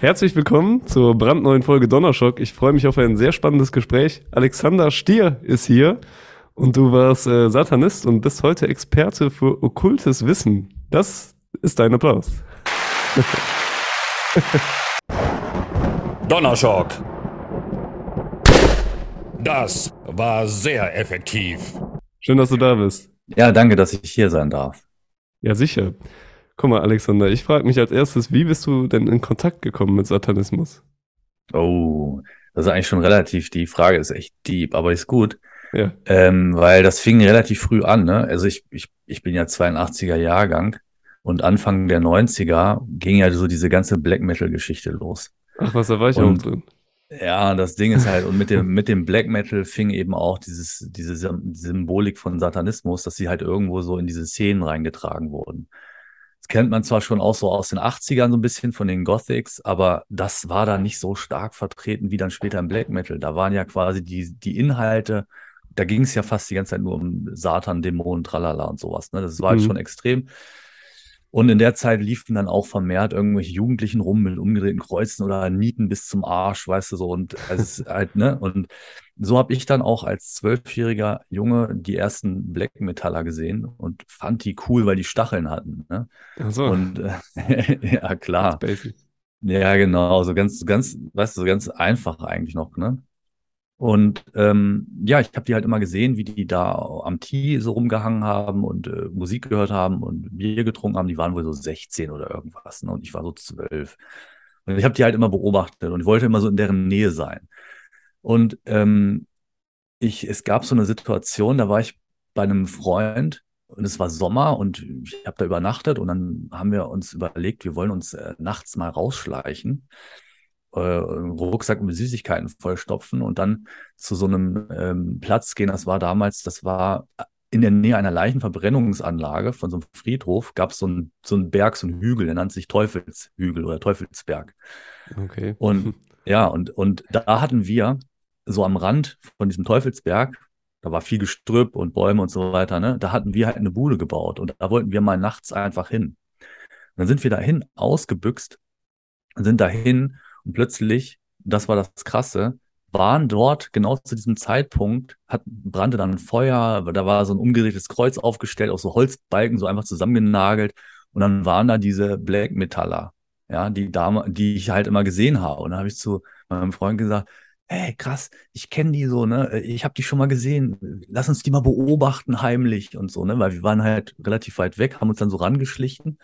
Herzlich willkommen zur brandneuen Folge Donnerschock. Ich freue mich auf ein sehr spannendes Gespräch. Alexander Stier ist hier und du warst äh, Satanist und bist heute Experte für okkultes Wissen. Das ist dein Applaus. Donnerschock. Das war sehr effektiv. Schön, dass du da bist. Ja, danke, dass ich hier sein darf. Ja, sicher. Guck mal, Alexander, ich frage mich als erstes, wie bist du denn in Kontakt gekommen mit Satanismus? Oh, das ist eigentlich schon relativ, die Frage ist echt deep, aber ist gut. Ja. Ähm, weil das fing relativ früh an, ne? Also ich, ich, ich bin ja 82er Jahrgang und Anfang der 90er ging ja so diese ganze Black Metal-Geschichte los. Ach, was, da war ich Und- auch drin. Ja, das Ding ist halt, und mit dem, mit dem Black Metal fing eben auch dieses, diese Sym- Symbolik von Satanismus, dass sie halt irgendwo so in diese Szenen reingetragen wurden. Das kennt man zwar schon auch so aus den 80ern so ein bisschen von den Gothics, aber das war da nicht so stark vertreten wie dann später im Black Metal. Da waren ja quasi die, die Inhalte, da ging es ja fast die ganze Zeit nur um Satan, Dämonen, Tralala und sowas. Ne? Das war halt Mhm. schon extrem. Und in der Zeit liefen dann auch vermehrt irgendwelche Jugendlichen rum mit umgedrehten Kreuzen oder Nieten bis zum Arsch, weißt du so. Und es ist halt, ne? Und so habe ich dann auch als zwölfjähriger Junge die ersten Black Metaller gesehen und fand die cool, weil die Stacheln hatten. Ne? Ach so, Und äh, ja, klar. Ja, genau. So ganz, ganz, weißt du, so ganz einfach eigentlich noch, ne? Und ähm, ja, ich habe die halt immer gesehen, wie die da am Tee so rumgehangen haben und äh, Musik gehört haben und Bier getrunken haben. Die waren wohl so 16 oder irgendwas, ne? Und ich war so 12. Und ich habe die halt immer beobachtet und wollte immer so in deren Nähe sein. Und ähm, ich, es gab so eine Situation, da war ich bei einem Freund und es war Sommer und ich habe da übernachtet und dann haben wir uns überlegt, wir wollen uns äh, nachts mal rausschleichen, äh, Rucksack mit Süßigkeiten vollstopfen und dann zu so einem ähm, Platz gehen. Das war damals, das war in der Nähe einer Leichenverbrennungsanlage von so einem Friedhof, gab es so einen so einen Berg, so einen Hügel, der nannte sich Teufelshügel oder Teufelsberg. Okay. Und ja, und, und da hatten wir so am Rand von diesem Teufelsberg, da war viel Gestrüpp und Bäume und so weiter, ne? Da hatten wir halt eine Bude gebaut und da wollten wir mal nachts einfach hin. Und dann sind wir dahin ausgebüxt und sind dahin und plötzlich, das war das Krasse, waren dort genau zu diesem Zeitpunkt, hat, brannte dann ein Feuer, da war so ein umgedrehtes Kreuz aufgestellt, aus so Holzbalken, so einfach zusammengenagelt. Und dann waren da diese Black Metaller, ja, die Dame, die ich halt immer gesehen habe. Und dann habe ich zu meinem Freund gesagt, hey, krass, ich kenne die so, ne? Ich habe die schon mal gesehen. Lass uns die mal beobachten heimlich und so, ne? Weil wir waren halt relativ weit weg, haben uns dann so rangeschlichen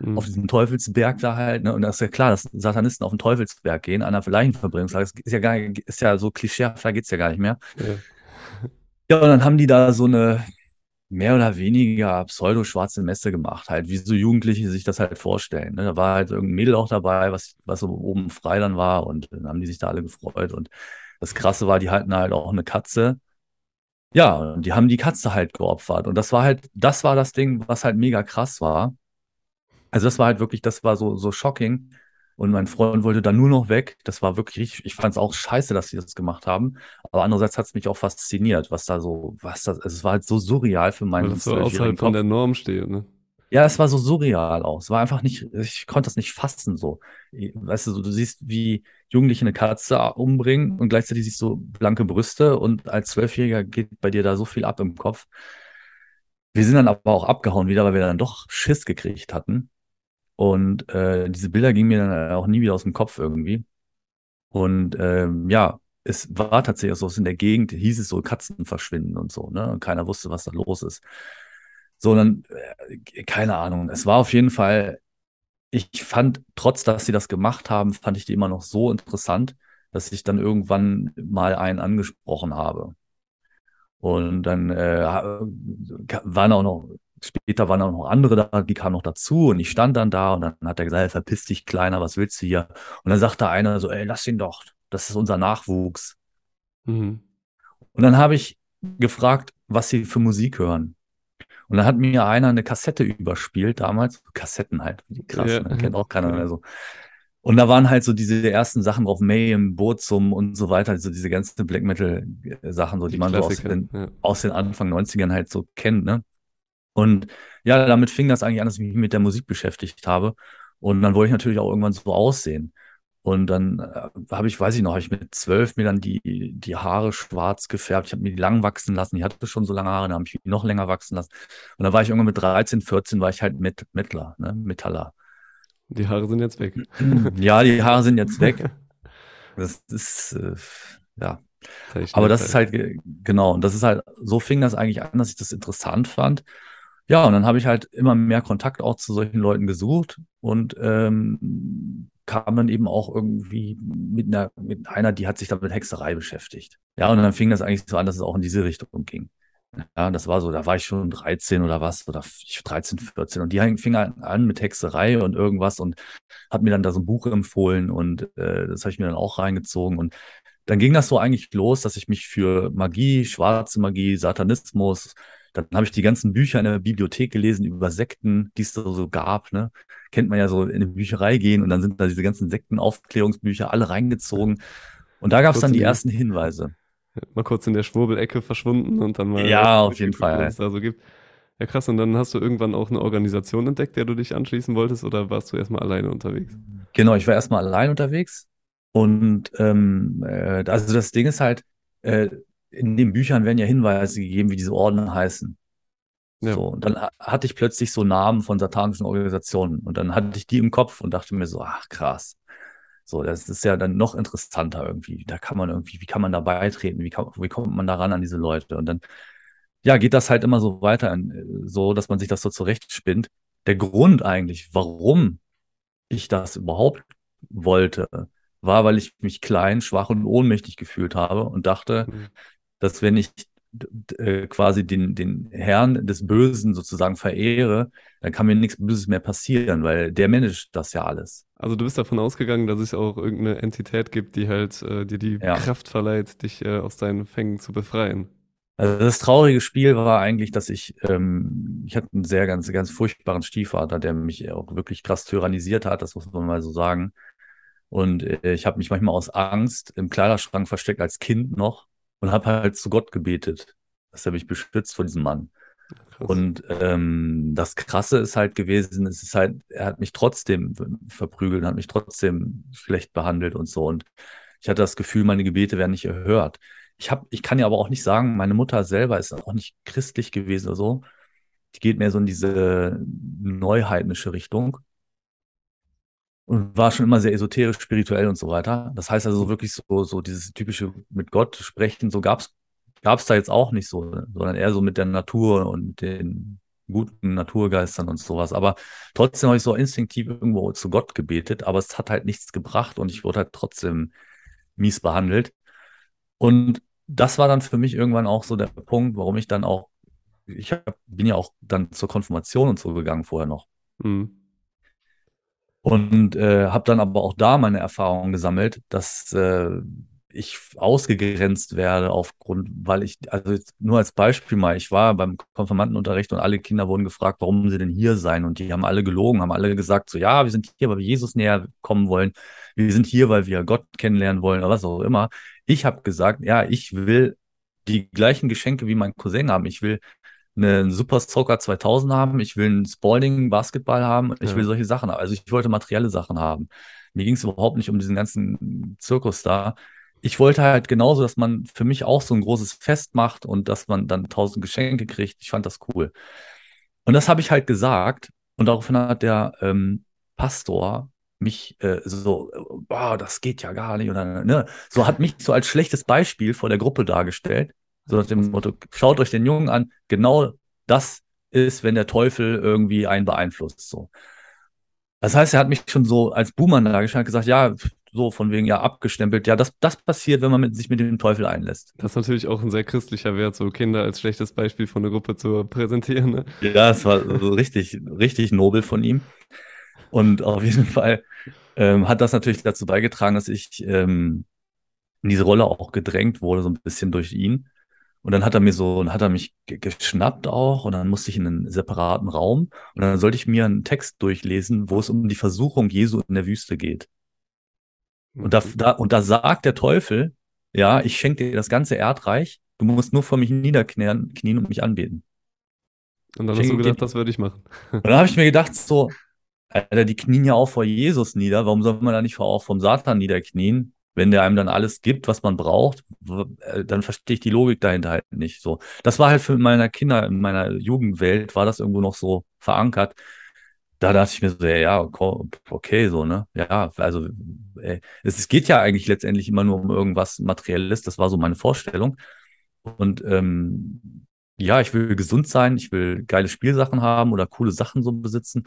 Mhm. auf diesem Teufelsberg da halt, ne? Und das ist ja klar, dass Satanisten auf den Teufelsberg gehen, an einer Leichenverbrennungslage. Das ist ja gar ist ja so klischeehaft, da geht's ja gar nicht mehr. Ja. Ja, und dann haben die da so eine mehr oder weniger pseudo-schwarze Messe gemacht, halt, wie so Jugendliche sich das halt vorstellen. Ne? Da war halt irgendein Mädel auch dabei, was, was so oben frei dann war und dann haben die sich da alle gefreut. Und das Krasse war, die hatten halt auch eine Katze. Ja, und die haben die Katze halt geopfert. Und das war halt, das war das Ding, was halt mega krass war. Also das war halt wirklich, das war so, so shocking. Und mein Freund wollte da nur noch weg. Das war wirklich richtig, ich fand es auch scheiße, dass sie das gemacht haben. Aber andererseits hat es mich auch fasziniert, was da so, was das, es war halt so surreal für Weil meinen das so zwölfjährigen außerhalb von der Norm steht, ne? Ja, es war so surreal auch. Es war einfach nicht, ich konnte das nicht fassen so. Weißt du, so, du siehst, wie Jugendliche eine Katze umbringen und gleichzeitig siehst du blanke Brüste und als Zwölfjähriger geht bei dir da so viel ab im Kopf. Wir sind dann aber auch abgehauen wieder, weil wir dann doch Schiss gekriegt hatten. Und äh, diese Bilder gingen mir dann auch nie wieder aus dem Kopf irgendwie. Und ähm, ja, es war tatsächlich so, in der Gegend hieß es so, Katzen verschwinden und so, ne? Und keiner wusste, was da los ist. So, dann, äh, keine Ahnung. Es war auf jeden Fall, ich fand, trotz dass sie das gemacht haben, fand ich die immer noch so interessant, dass ich dann irgendwann mal einen angesprochen habe. Und dann äh, waren auch noch, später waren auch noch andere da, die kamen noch dazu und ich stand dann da und dann hat er gesagt, hey, verpiss dich, Kleiner, was willst du hier? Und dann sagte einer so, ey, lass ihn doch, das ist unser Nachwuchs. Mhm. Und dann habe ich gefragt, was sie für Musik hören. Und dann hat mir einer eine Kassette überspielt damals. Kassetten halt, krass, Ja. ne? kennt auch keiner mehr so. Und da waren halt so diese ersten Sachen drauf, Mayhem, Burzum und so weiter, so diese ganzen Black Metal Sachen, so die, Die man so aus den, Ja. aus den Anfang 90ern halt so kennt, ne? Und ja, damit fing das eigentlich an, dass ich mich mit der Musik beschäftigt habe. Und dann wollte ich natürlich auch irgendwann so aussehen. Und dann äh, habe ich, weiß ich noch, habe ich mit zwölf mir dann die, die Haare schwarz gefärbt. Ich habe mir die lang wachsen lassen. Ich hatte schon so lange Haare, dann habe ich noch länger wachsen lassen. Und dann war ich irgendwann mit 13, 14, war ich halt mit Mittler, ne? Metaller. Die Haare sind jetzt weg. Ja, die Haare sind jetzt weg. Das ist, äh, ja. Aber das ist halt, genau, und das ist halt, so fing das eigentlich an, dass ich das interessant fand. Ja, und dann habe ich halt immer mehr Kontakt auch zu solchen Leuten gesucht und ähm, kam dann eben auch irgendwie mit einer, mit einer, die hat sich dann mit Hexerei beschäftigt. Ja, und dann fing das eigentlich so an, dass es auch in diese Richtung ging. Ja, das war so, da war ich schon 13 oder was, oder 13, 14. Und die fing an mit Hexerei und irgendwas und hat mir dann da so ein Buch empfohlen und äh, das habe ich mir dann auch reingezogen. Und dann ging das so eigentlich los, dass ich mich für Magie, schwarze Magie, Satanismus, dann habe ich die ganzen Bücher in der Bibliothek gelesen über Sekten, die es so, so gab. Ne? Kennt man ja so in eine Bücherei gehen und dann sind da diese ganzen Sektenaufklärungsbücher alle reingezogen. Und da gab es dann die ersten Hinweise. Mal kurz in der Schwurbelecke verschwunden und dann mal. Ja, auf jeden Fall. Was es da so gibt. Ja, krass. Und dann hast du irgendwann auch eine Organisation entdeckt, der du dich anschließen wolltest, oder warst du erstmal alleine unterwegs? Genau, ich war erstmal allein unterwegs. Und ähm, äh, also das Ding ist halt, äh, in den Büchern werden ja Hinweise gegeben, wie diese Orden heißen. Ja. So, und dann hatte ich plötzlich so Namen von satanischen Organisationen und dann hatte ich die im Kopf und dachte mir so, ach krass. So, das ist ja dann noch interessanter irgendwie. Da kann man irgendwie, wie kann man da beitreten? Wie, kann, wie kommt man da ran an diese Leute? Und dann, ja, geht das halt immer so weiter, so dass man sich das so zurechtspinnt. Der Grund eigentlich, warum ich das überhaupt wollte, war, weil ich mich klein, schwach und ohnmächtig gefühlt habe und dachte, mhm dass wenn ich äh, quasi den, den Herrn des Bösen sozusagen verehre, dann kann mir nichts Böses mehr passieren, weil der managt das ja alles. Also du bist davon ausgegangen, dass es auch irgendeine Entität gibt, die halt äh, dir die ja. Kraft verleiht, dich äh, aus deinen Fängen zu befreien. Also das traurige Spiel war eigentlich, dass ich, ähm, ich hatte einen sehr ganz, ganz furchtbaren Stiefvater, der mich auch wirklich krass tyrannisiert hat, das muss man mal so sagen. Und äh, ich habe mich manchmal aus Angst im Kleiderschrank versteckt als Kind noch und habe halt zu Gott gebetet, dass er mich beschützt vor diesem Mann. Krass. Und ähm, das Krasse ist halt gewesen, es ist halt, er hat mich trotzdem verprügelt, hat mich trotzdem schlecht behandelt und so. Und ich hatte das Gefühl, meine Gebete werden nicht erhört. Ich habe, ich kann ja aber auch nicht sagen, meine Mutter selber ist auch nicht christlich gewesen oder so. Die geht mehr so in diese neuheidnische Richtung und war schon immer sehr esoterisch, spirituell und so weiter. Das heißt also wirklich so, so dieses typische mit Gott sprechen, so gab's gab's da jetzt auch nicht so, sondern eher so mit der Natur und den guten Naturgeistern und sowas. Aber trotzdem habe ich so instinktiv irgendwo zu Gott gebetet, aber es hat halt nichts gebracht und ich wurde halt trotzdem mies behandelt. Und das war dann für mich irgendwann auch so der Punkt, warum ich dann auch, ich hab, bin ja auch dann zur Konfirmation und so gegangen vorher noch. Mhm. Und äh, habe dann aber auch da meine Erfahrungen gesammelt, dass äh, ich ausgegrenzt werde aufgrund, weil ich, also nur als Beispiel mal, ich war beim Konfirmandenunterricht und alle Kinder wurden gefragt, warum sie denn hier seien. Und die haben alle gelogen, haben alle gesagt, so ja, wir sind hier, weil wir Jesus näher kommen wollen. Wir sind hier, weil wir Gott kennenlernen wollen oder was auch immer. Ich habe gesagt, ja, ich will die gleichen Geschenke wie mein Cousin haben. Ich will einen Super Soccer 2000 haben, ich will einen Spalding Basketball haben, ich ja. will solche Sachen haben. Also ich wollte materielle Sachen haben. Mir ging es überhaupt nicht um diesen ganzen Zirkus da. Ich wollte halt genauso, dass man für mich auch so ein großes Fest macht und dass man dann tausend Geschenke kriegt. Ich fand das cool. Und das habe ich halt gesagt. Und daraufhin hat der ähm, Pastor mich äh, so, boah, das geht ja gar nicht. Dann, ne, so hat mich so als schlechtes Beispiel vor der Gruppe dargestellt. So nach dem Motto, schaut euch den Jungen an, genau das ist, wenn der Teufel irgendwie einen beeinflusst. So. Das heißt, er hat mich schon so als Boomer dargestellt, gesagt, ja, so von wegen ja abgestempelt, ja, das, das passiert, wenn man mit, sich mit dem Teufel einlässt. Das ist natürlich auch ein sehr christlicher Wert, so Kinder als schlechtes Beispiel von der Gruppe zu präsentieren. Ne? Ja, es war so richtig, richtig nobel von ihm. Und auf jeden Fall ähm, hat das natürlich dazu beigetragen, dass ich ähm, in diese Rolle auch gedrängt wurde, so ein bisschen durch ihn. Und dann hat er mir so, hat er mich geschnappt auch und dann musste ich in einen separaten Raum und dann sollte ich mir einen Text durchlesen, wo es um die Versuchung Jesu in der Wüste geht. Und da, da, und da sagt der Teufel, ja, ich schenke dir das ganze Erdreich, du musst nur vor mich niederknien knien und mich anbeten. Und dann hast du gedacht, das würde ich machen. Und dann habe ich mir gedacht, so, Alter, die knien ja auch vor Jesus nieder. Warum soll man da nicht auch vom Satan niederknien? Wenn der einem dann alles gibt, was man braucht, äh, dann verstehe ich die Logik dahinter halt nicht so. Das war halt für meine Kinder in meiner Jugendwelt, war das irgendwo noch so verankert. Da dachte ich mir so, ja, okay, so, ne? Ja, also ey, es, es geht ja eigentlich letztendlich immer nur um irgendwas Materielles. Das war so meine Vorstellung. Und ähm, ja, ich will gesund sein, ich will geile Spielsachen haben oder coole Sachen so besitzen.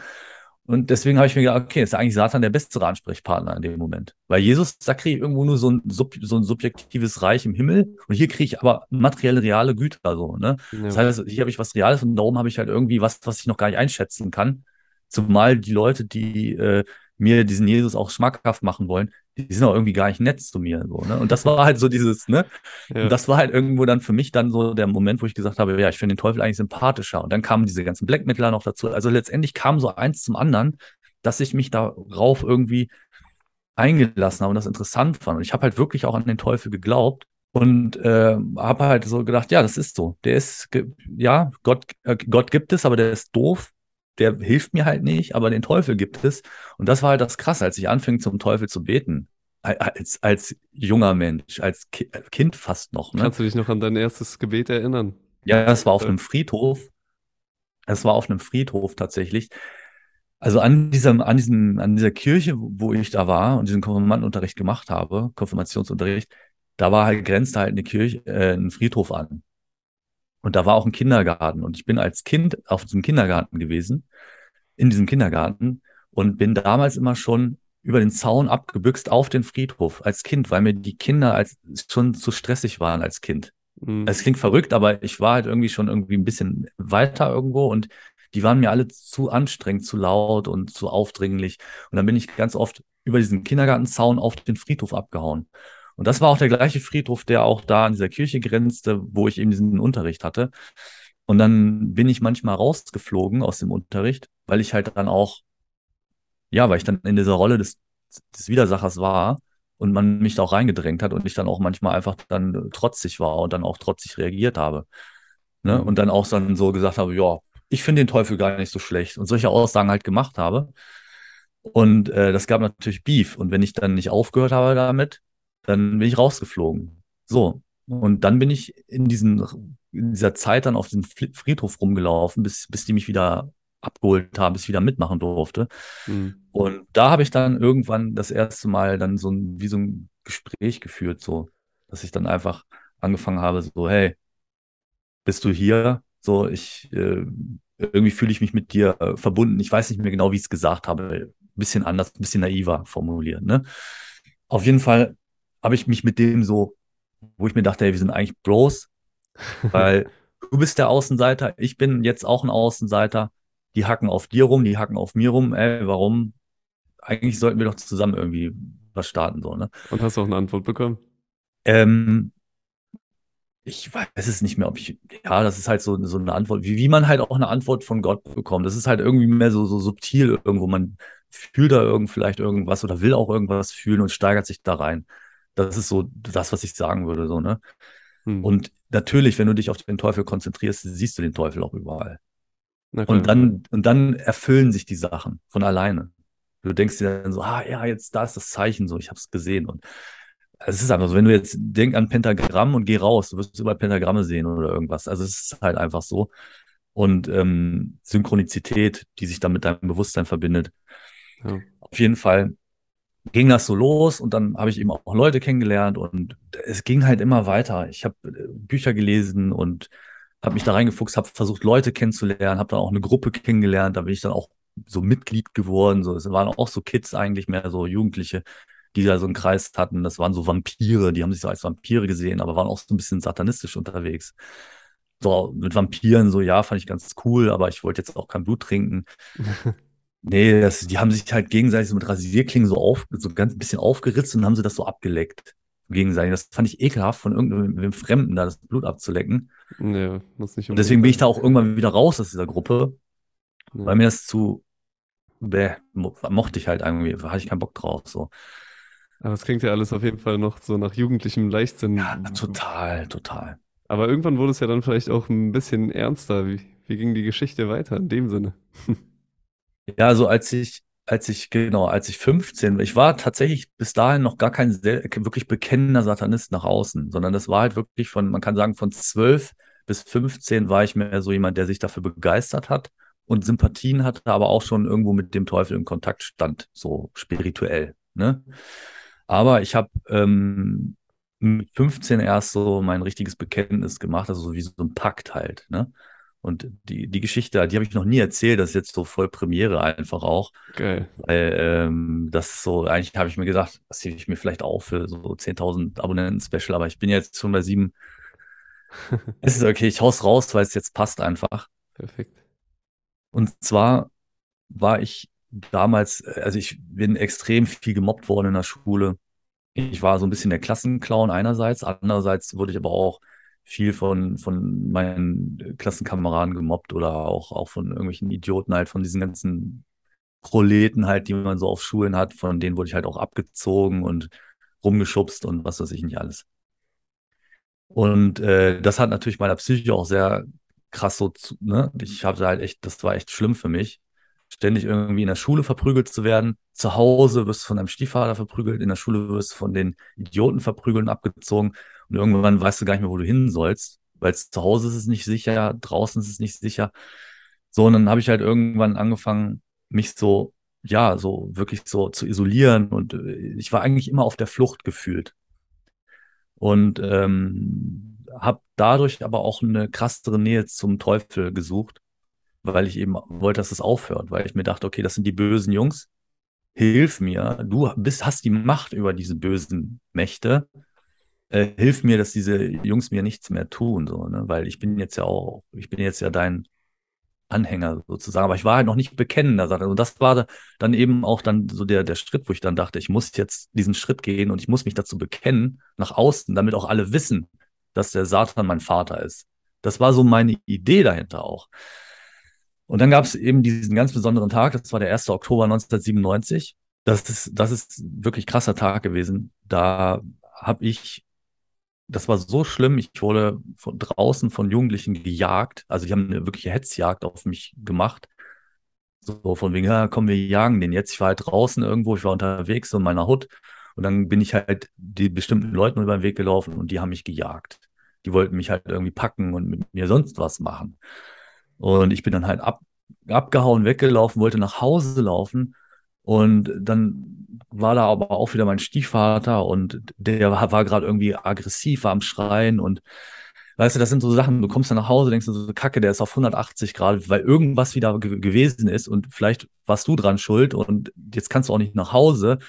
Und deswegen habe ich mir gedacht, okay, ist eigentlich Satan der bessere Ansprechpartner in dem Moment. Weil Jesus, da kriege ich irgendwo nur so ein, so ein subjektives Reich im Himmel und hier kriege ich aber materielle, reale Güter so. Ne? Ja. Das heißt, hier habe ich was Reales und darum habe ich halt irgendwie was, was ich noch gar nicht einschätzen kann. Zumal die Leute, die äh, mir diesen Jesus auch schmackhaft machen wollen, die sind auch irgendwie gar nicht nett zu mir. So, ne? Und das war halt so dieses, ne? Ja. Und das war halt irgendwo dann für mich dann so der Moment, wo ich gesagt habe, ja, ich finde den Teufel eigentlich sympathischer. Und dann kamen diese ganzen Black Metaler noch dazu. Also letztendlich kam so eins zum anderen, dass ich mich darauf irgendwie eingelassen habe und das interessant fand. Und ich habe halt wirklich auch an den Teufel geglaubt und äh, habe halt so gedacht, ja, das ist so. Der ist, ja, Gott, äh, Gott gibt es, aber der ist doof der hilft mir halt nicht, aber den Teufel gibt es. Und das war halt das Krasse, als ich anfing, zum Teufel zu beten. Als, als junger Mensch, als Kind fast noch. Ne? Kannst du dich noch an dein erstes Gebet erinnern? Ja, das war auf einem Friedhof. Es war auf einem Friedhof tatsächlich. Also an diesem, an diesem, an dieser Kirche, wo ich da war und diesen Konfirmandenunterricht gemacht habe, Konfirmationsunterricht, da war halt, grenzte halt eine Kirche, äh, ein Friedhof an. Und da war auch ein Kindergarten. Und ich bin als Kind auf diesem Kindergarten gewesen, in diesem Kindergarten, und bin damals immer schon über den Zaun abgebüxt auf den Friedhof als Kind, weil mir die Kinder als schon zu stressig waren als Kind. Mhm. Es klingt verrückt, aber ich war halt irgendwie schon irgendwie ein bisschen weiter irgendwo und die waren mir alle zu anstrengend, zu laut und zu aufdringlich. Und dann bin ich ganz oft über diesen Kindergartenzaun auf den Friedhof abgehauen. Und das war auch der gleiche Friedhof, der auch da an dieser Kirche grenzte, wo ich eben diesen Unterricht hatte. Und dann bin ich manchmal rausgeflogen aus dem Unterricht, weil ich halt dann auch, ja, weil ich dann in dieser Rolle des, des Widersachers war und man mich da auch reingedrängt hat und ich dann auch manchmal einfach dann trotzig war und dann auch trotzig reagiert habe. Ne? Mhm. Und dann auch dann so gesagt habe, ja, ich finde den Teufel gar nicht so schlecht und solche Aussagen halt gemacht habe. Und äh, das gab natürlich Beef. Und wenn ich dann nicht aufgehört habe damit, dann bin ich rausgeflogen. So. Und dann bin ich in, diesen, in dieser Zeit dann auf diesem Friedhof rumgelaufen, bis, bis die mich wieder abgeholt haben, bis ich wieder mitmachen durfte. Mhm. Und da habe ich dann irgendwann das erste Mal dann so ein, wie so ein Gespräch geführt, so, dass ich dann einfach angefangen habe, so, hey, bist du hier? So, ich, äh, irgendwie fühle ich mich mit dir äh, verbunden. Ich weiß nicht mehr genau, wie ich es gesagt habe. Ein bisschen anders, ein bisschen naiver formuliert, ne? Auf jeden Fall habe ich mich mit dem so, wo ich mir dachte, hey, wir sind eigentlich Bros, weil du bist der Außenseiter, ich bin jetzt auch ein Außenseiter. Die hacken auf dir rum, die hacken auf mir rum. Ey, warum? Eigentlich sollten wir doch zusammen irgendwie was starten, so, ne? Und hast du auch eine Antwort bekommen? Ähm, ich weiß es nicht mehr, ob ich, ja, das ist halt so, so eine Antwort, wie, wie man halt auch eine Antwort von Gott bekommt. Das ist halt irgendwie mehr so, so subtil irgendwo. Man fühlt da irgend, vielleicht irgendwas oder will auch irgendwas fühlen und steigert sich da rein. Das ist so das, was ich sagen würde, so, ne? Hm. Und natürlich, wenn du dich auf den Teufel konzentrierst, siehst du den Teufel auch überall. Und dann, und dann erfüllen sich die Sachen von alleine. Du denkst dir dann so, ah ja, jetzt da ist das Zeichen so, ich habe es gesehen. Und es ist einfach so, wenn du jetzt denk an Pentagramm und geh raus, du wirst überall Pentagramme sehen oder irgendwas. Also es ist halt einfach so. Und ähm, Synchronizität, die sich dann mit deinem Bewusstsein verbindet. Ja. Auf jeden Fall ging das so los und dann habe ich eben auch Leute kennengelernt und es ging halt immer weiter. Ich habe äh, Bücher gelesen und habe mich da reingefuchst, habe versucht, Leute kennenzulernen, habe dann auch eine Gruppe kennengelernt, da bin ich dann auch so Mitglied geworden. So, es waren auch so Kids eigentlich, mehr so Jugendliche, die da so einen Kreis hatten. Das waren so Vampire, die haben sich so als Vampire gesehen, aber waren auch so ein bisschen satanistisch unterwegs. So, mit Vampiren, so ja, fand ich ganz cool, aber ich wollte jetzt auch kein Blut trinken. Nee, das, die haben sich halt gegenseitig so mit Rasierklingen so auf, so ganz bisschen aufgeritzt und haben sie das so abgeleckt. Gegenseitig. Das fand ich ekelhaft, von irgendeinem Fremden da das Blut abzulecken. Nee, muss nicht und deswegen bin ich da auch irgendwann wieder raus aus dieser Gruppe, ja. weil mir das zu, bäh, mochte ich halt irgendwie, hatte ich keinen Bock drauf, so. Aber es klingt ja alles auf jeden Fall noch so nach jugendlichem Leichtsinn. Ja, total, total. Aber irgendwann wurde es ja dann vielleicht auch ein bisschen ernster. Wie, wie ging die Geschichte weiter in dem Sinne? Ja, also als ich als ich, genau, als ich 15, ich war tatsächlich bis dahin noch gar kein sehr, wirklich bekennender Satanist nach außen, sondern das war halt wirklich von, man kann sagen, von 12 bis 15 war ich mehr so jemand, der sich dafür begeistert hat und Sympathien hatte, aber auch schon irgendwo mit dem Teufel in Kontakt stand, so spirituell. Ne? Aber ich habe ähm, mit 15 erst so mein richtiges Bekenntnis gemacht, also so wie so ein Pakt halt. Ne? Und die, die Geschichte, die habe ich noch nie erzählt, das ist jetzt so voll Premiere einfach auch. Geil. Weil ähm, das so, eigentlich habe ich mir gedacht, das hebe ich mir vielleicht auch für so 10.000 Abonnenten-Special, aber ich bin jetzt schon bei sieben. es ist okay, ich hau's raus, weil es jetzt passt einfach. Perfekt. Und zwar war ich damals, also ich bin extrem viel gemobbt worden in der Schule. Ich war so ein bisschen der Klassenclown einerseits, andererseits wurde ich aber auch viel von, von meinen Klassenkameraden gemobbt oder auch, auch von irgendwelchen Idioten halt, von diesen ganzen Proleten halt, die man so auf Schulen hat, von denen wurde ich halt auch abgezogen und rumgeschubst und was weiß ich nicht alles. Und äh, das hat natürlich meiner Psyche auch sehr krass so, zu, ne? Ich habe halt echt, das war echt schlimm für mich, ständig irgendwie in der Schule verprügelt zu werden. Zu Hause wirst du von deinem Stiefvater verprügelt, in der Schule wirst du von den Idioten verprügelt und abgezogen. Und irgendwann weißt du gar nicht mehr, wo du hin sollst, weil zu Hause ist es nicht sicher, draußen ist es nicht sicher. So, und dann habe ich halt irgendwann angefangen, mich so, ja, so wirklich so zu isolieren. Und äh, ich war eigentlich immer auf der Flucht gefühlt. Und ähm, habe dadurch aber auch eine krassere Nähe zum Teufel gesucht, weil ich eben wollte, dass es aufhört, weil ich mir dachte, okay, das sind die bösen Jungs. Hilf mir, du bist, hast die Macht über diese bösen Mächte äh, hilf mir, dass diese Jungs mir nichts mehr tun, so, ne? Weil ich bin jetzt ja auch, ich bin jetzt ja dein Anhänger sozusagen, aber ich war halt noch nicht bekennender. Und das war dann eben auch dann so der, der Schritt, wo ich dann dachte, ich muss jetzt diesen Schritt gehen und ich muss mich dazu bekennen, nach außen, damit auch alle wissen, dass der Satan mein Vater ist. Das war so meine Idee dahinter auch. Und dann gab es eben diesen ganz besonderen Tag, das war der 1. Oktober 1997. Das ist, das ist wirklich krasser Tag gewesen. Da habe ich das war so schlimm. Ich wurde von draußen von Jugendlichen gejagt. Also die haben eine wirkliche Hetzjagd auf mich gemacht. So von wegen, ja, komm, wir jagen den jetzt. Ich war halt draußen irgendwo, ich war unterwegs so in meiner Hut. Und dann bin ich halt die bestimmten Leuten über den Weg gelaufen und die haben mich gejagt. Die wollten mich halt irgendwie packen und mit mir sonst was machen. Und ich bin dann halt ab, abgehauen, weggelaufen, wollte nach Hause laufen und dann war da aber auch wieder mein Stiefvater und der war, war gerade irgendwie aggressiv, war am Schreien und weißt du, das sind so Sachen, du kommst dann nach Hause, denkst du so, Kacke, der ist auf 180 Grad, weil irgendwas wieder ge gewesen ist und vielleicht warst du dran schuld und jetzt kannst du auch nicht nach Hause.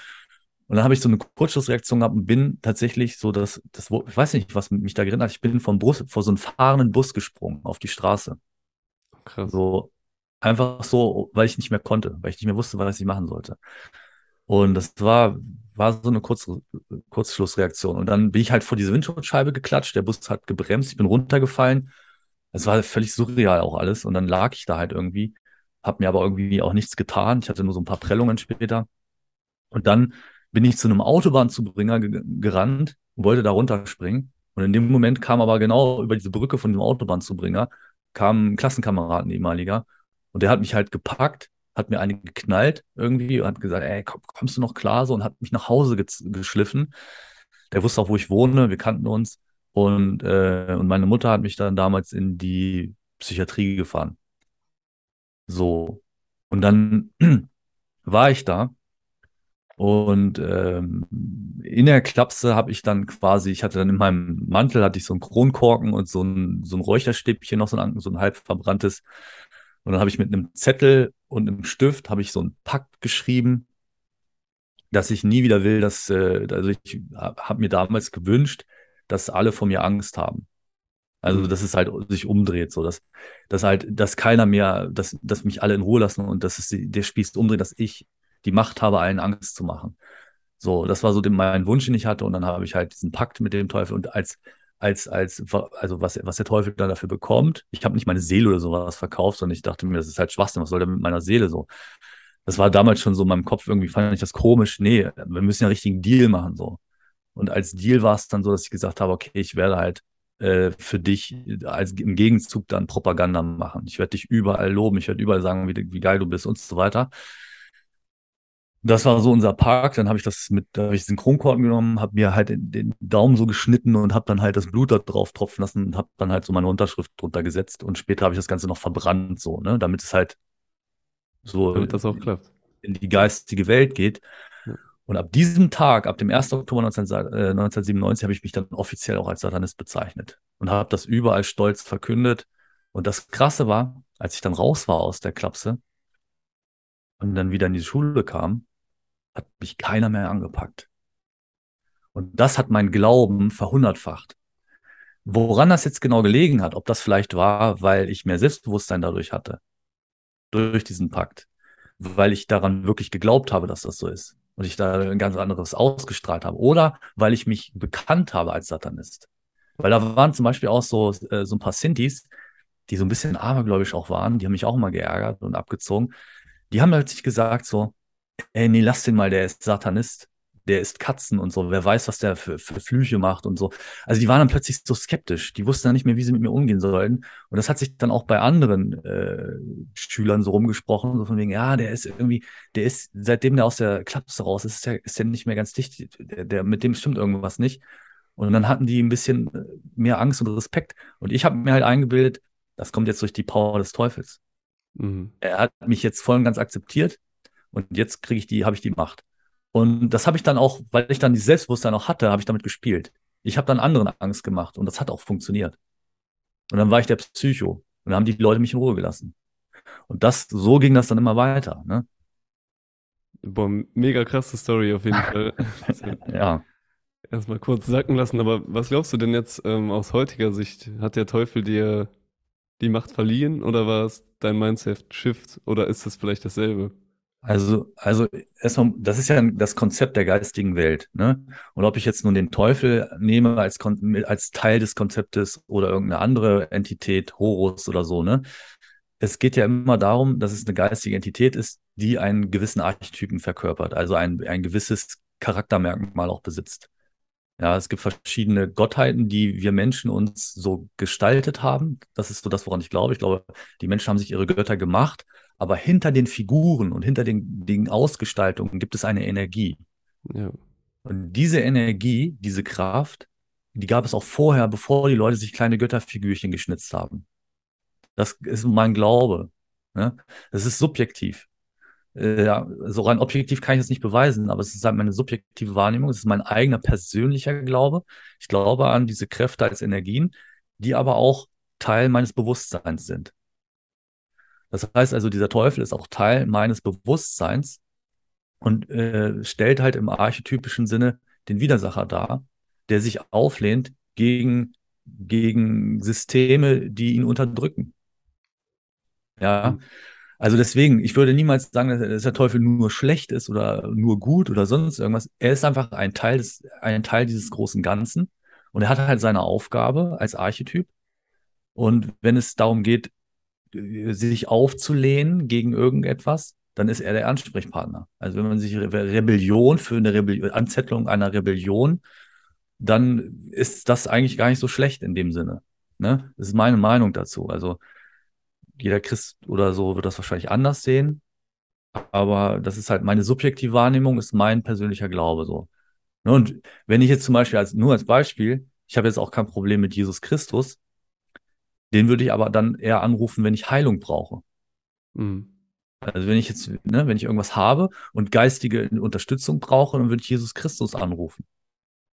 Und dann habe ich so eine Kurzschlussreaktion gehabt und bin tatsächlich so, dass, das, ich weiß nicht, was mich da gerinnert hat, ich bin vom Bus, vor so einen fahrenden Bus gesprungen auf die Straße. Krass. So, Einfach so, weil ich nicht mehr konnte, weil ich nicht mehr wusste, was ich machen sollte. Und das war, war so eine Kurz, Kurzschlussreaktion. Und dann bin ich halt vor diese Windschutzscheibe geklatscht, der Bus hat gebremst, ich bin runtergefallen. Es war völlig surreal auch alles. Und dann lag ich da halt irgendwie, habe mir aber irgendwie auch nichts getan. Ich hatte nur so ein paar Prellungen später. Und dann bin ich zu einem Autobahnzubringer gerannt und wollte da runterspringen. Und in dem Moment kam aber genau über diese Brücke von dem Autobahnzubringer, kam ein Klassenkameraden ehemaliger und der hat mich halt gepackt, hat mir eine geknallt irgendwie und hat gesagt, ey, komm, kommst du noch klar so und hat mich nach Hause geschliffen. Der wusste auch, wo ich wohne, wir kannten uns. Und, äh, und meine Mutter hat mich dann damals in die Psychiatrie gefahren. So. Und dann war ich da und ähm, in der Klapse habe ich dann quasi, ich hatte dann in meinem Mantel hatte ich so einen Kronkorken und so ein, so ein Räucherstäbchen, noch so ein, so ein halb verbranntes. Und dann habe ich mit einem Zettel und einem Stift habe ich so einen Pakt geschrieben, dass ich nie wieder will, dass, äh, also ich habe mir damals gewünscht, dass alle vor mir Angst haben. Also, mhm. dass es halt sich umdreht, so dass, dass halt, dass keiner mehr, dass, dass mich alle in Ruhe lassen und dass es der Spieß umdreht, dass ich die Macht habe, allen Angst zu machen. So, das war so mein Wunsch, den ich hatte. Und dann habe ich halt diesen Pakt mit dem Teufel und als als, als, also was, was der Teufel dann dafür bekommt. Ich habe nicht meine Seele oder sowas verkauft, sondern ich dachte mir, das ist halt Schwachsinn, was soll der mit meiner Seele so? Das war damals schon so in meinem Kopf, irgendwie fand ich das komisch. Nee, wir müssen ja einen richtigen Deal machen, so. Und als Deal war es dann so, dass ich gesagt habe, okay, ich werde halt äh, für dich als im Gegenzug dann Propaganda machen. Ich werde dich überall loben, ich werde überall sagen, wie, wie geil du bist und so weiter. Das war so unser Park. Dann habe ich das mit, da habe ich diesen Kronkorken genommen, habe mir halt den, den Daumen so geschnitten und habe dann halt das Blut da drauf tropfen lassen und habe dann halt so meine Unterschrift drunter gesetzt. Und später habe ich das Ganze noch verbrannt, so, ne, damit es halt so Damit das auch klappt. in die geistige Welt geht. Ja. Und ab diesem Tag, ab dem 1. Oktober 19, äh, 1997, habe ich mich dann offiziell auch als Satanist bezeichnet und habe das überall stolz verkündet. Und das Krasse war, als ich dann raus war aus der Klapse und dann wieder in die Schule kam, hat mich keiner mehr angepackt. Und das hat mein Glauben verhundertfacht. Woran das jetzt genau gelegen hat, ob das vielleicht war, weil ich mehr Selbstbewusstsein dadurch hatte, durch diesen Pakt, weil ich daran wirklich geglaubt habe, dass das so ist und ich da ein ganz anderes ausgestrahlt habe oder weil ich mich bekannt habe als Satanist. Weil da waren zum Beispiel auch so, äh, so ein paar Sintis, die so ein bisschen abergläubisch auch waren, die haben mich auch mal geärgert und abgezogen. Die haben plötzlich gesagt so, ey, nee, lass den mal, der ist Satanist, der isst Katzen und so, wer weiß, was der für, für Flüche macht und so. Also die waren dann plötzlich so skeptisch, die wussten dann nicht mehr, wie sie mit mir umgehen sollten. Und das hat sich dann auch bei anderen äh, Schülern so rumgesprochen, so von wegen, ja, der ist irgendwie, der ist, seitdem der aus der Klapse raus ist, ist der, ist der nicht mehr ganz dicht, der, der, mit dem stimmt irgendwas nicht. Und dann hatten die ein bisschen mehr Angst und Respekt. Und ich habe mir halt eingebildet, das kommt jetzt durch die Power des Teufels. Mhm. Er hat mich jetzt voll und ganz akzeptiert und jetzt kriege ich die, habe ich die Macht. Und das habe ich dann auch, weil ich dann dieses Selbstbewusstsein auch hatte, habe ich damit gespielt. Ich habe dann anderen Angst gemacht und das hat auch funktioniert. Und dann war ich der Psycho und dann haben die Leute mich in Ruhe gelassen. Und das, so ging das dann immer weiter. Ne? Boah, mega krasse Story auf jeden Fall. Also, Ja. Erstmal kurz sacken lassen, aber was glaubst du denn jetzt ähm, aus heutiger Sicht? Hat der Teufel dir die Macht verliehen oder war es dein Mindset-Shift oder ist es vielleicht dasselbe? Also, also erstmal, das ist ja das Konzept der geistigen Welt. Ne? Und ob ich jetzt nun den Teufel nehme als, als Teil des Konzeptes oder irgendeine andere Entität, Horus oder so, ne? Es geht ja immer darum, dass es eine geistige Entität ist, die einen gewissen Archetypen verkörpert, also ein, ein gewisses Charaktermerkmal auch besitzt. Ja, es gibt verschiedene Gottheiten, die wir Menschen uns so gestaltet haben. Das ist so das, woran ich glaube. Ich glaube, die Menschen haben sich ihre Götter gemacht, aber hinter den Figuren und hinter den, den Ausgestaltungen gibt es eine Energie. Ja. Und diese Energie, diese Kraft, die gab es auch vorher, bevor die Leute sich kleine Götterfigürchen geschnitzt haben. Das ist mein Glaube. Ne? Das ist subjektiv. Äh, ja, so rein objektiv kann ich das nicht beweisen, aber es ist halt meine subjektive Wahrnehmung, es ist mein eigener persönlicher Glaube. Ich glaube an diese Kräfte als Energien, die aber auch Teil meines Bewusstseins sind. Das heißt also, dieser Teufel ist auch Teil meines Bewusstseins und äh, stellt halt im archetypischen Sinne den Widersacher dar, der sich auflehnt gegen, gegen Systeme, die ihn unterdrücken. Ja, Mhm. also deswegen, ich würde niemals sagen, dass, der Teufel nur schlecht ist oder nur gut oder sonst irgendwas. Er ist einfach ein Teil des, ein Teil dieses großen Ganzen und er hat halt seine Aufgabe als Archetyp. Und wenn es darum geht, sich aufzulehnen gegen irgendetwas, dann ist er der Ansprechpartner. Also wenn man sich Re Rebellion für eine Rebellion, Anzettlung einer Rebellion, dann ist das eigentlich gar nicht so schlecht in dem Sinne. Ne? Das ist meine Meinung dazu. Also jeder Christ oder so wird das wahrscheinlich anders sehen. Aber das ist halt meine subjektive Wahrnehmung, ist mein persönlicher Glaube so. Ne? Und wenn ich jetzt zum Beispiel als, nur als Beispiel, ich habe jetzt auch kein Problem mit Jesus Christus, den würde ich aber dann eher anrufen, wenn ich Heilung brauche. Mhm. Also wenn ich jetzt, ne, wenn ich irgendwas habe und geistige Unterstützung brauche, dann würde ich Jesus Christus anrufen.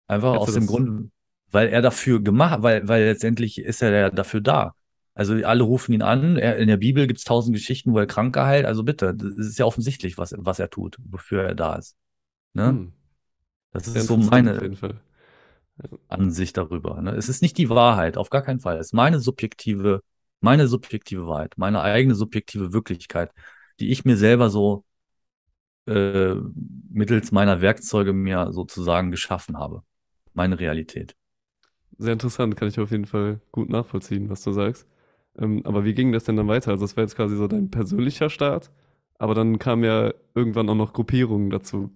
Einfach Hättest aus dem das- Grund, weil er dafür gemacht, weil, weil letztendlich ist er ja dafür da. Also alle rufen ihn an. Er, in der Bibel gibt es tausend Geschichten, wo er Kranke heilt. Also bitte, das ist ja offensichtlich, was, was er tut, wofür er da ist. Ne? Mhm. Das Sehr ist so meine. Ansicht darüber. Ne? Es ist nicht die Wahrheit, auf gar keinen Fall. Es ist meine subjektive, meine subjektive Wahrheit, meine eigene subjektive Wirklichkeit, die ich mir selber so äh, mittels meiner Werkzeuge mir sozusagen geschaffen habe. Meine Realität. Sehr interessant, kann ich auf jeden Fall gut nachvollziehen, was du sagst. Ähm, aber wie ging das denn dann weiter? Also, das war jetzt quasi so dein persönlicher Start, aber dann kamen ja irgendwann auch noch Gruppierungen dazu.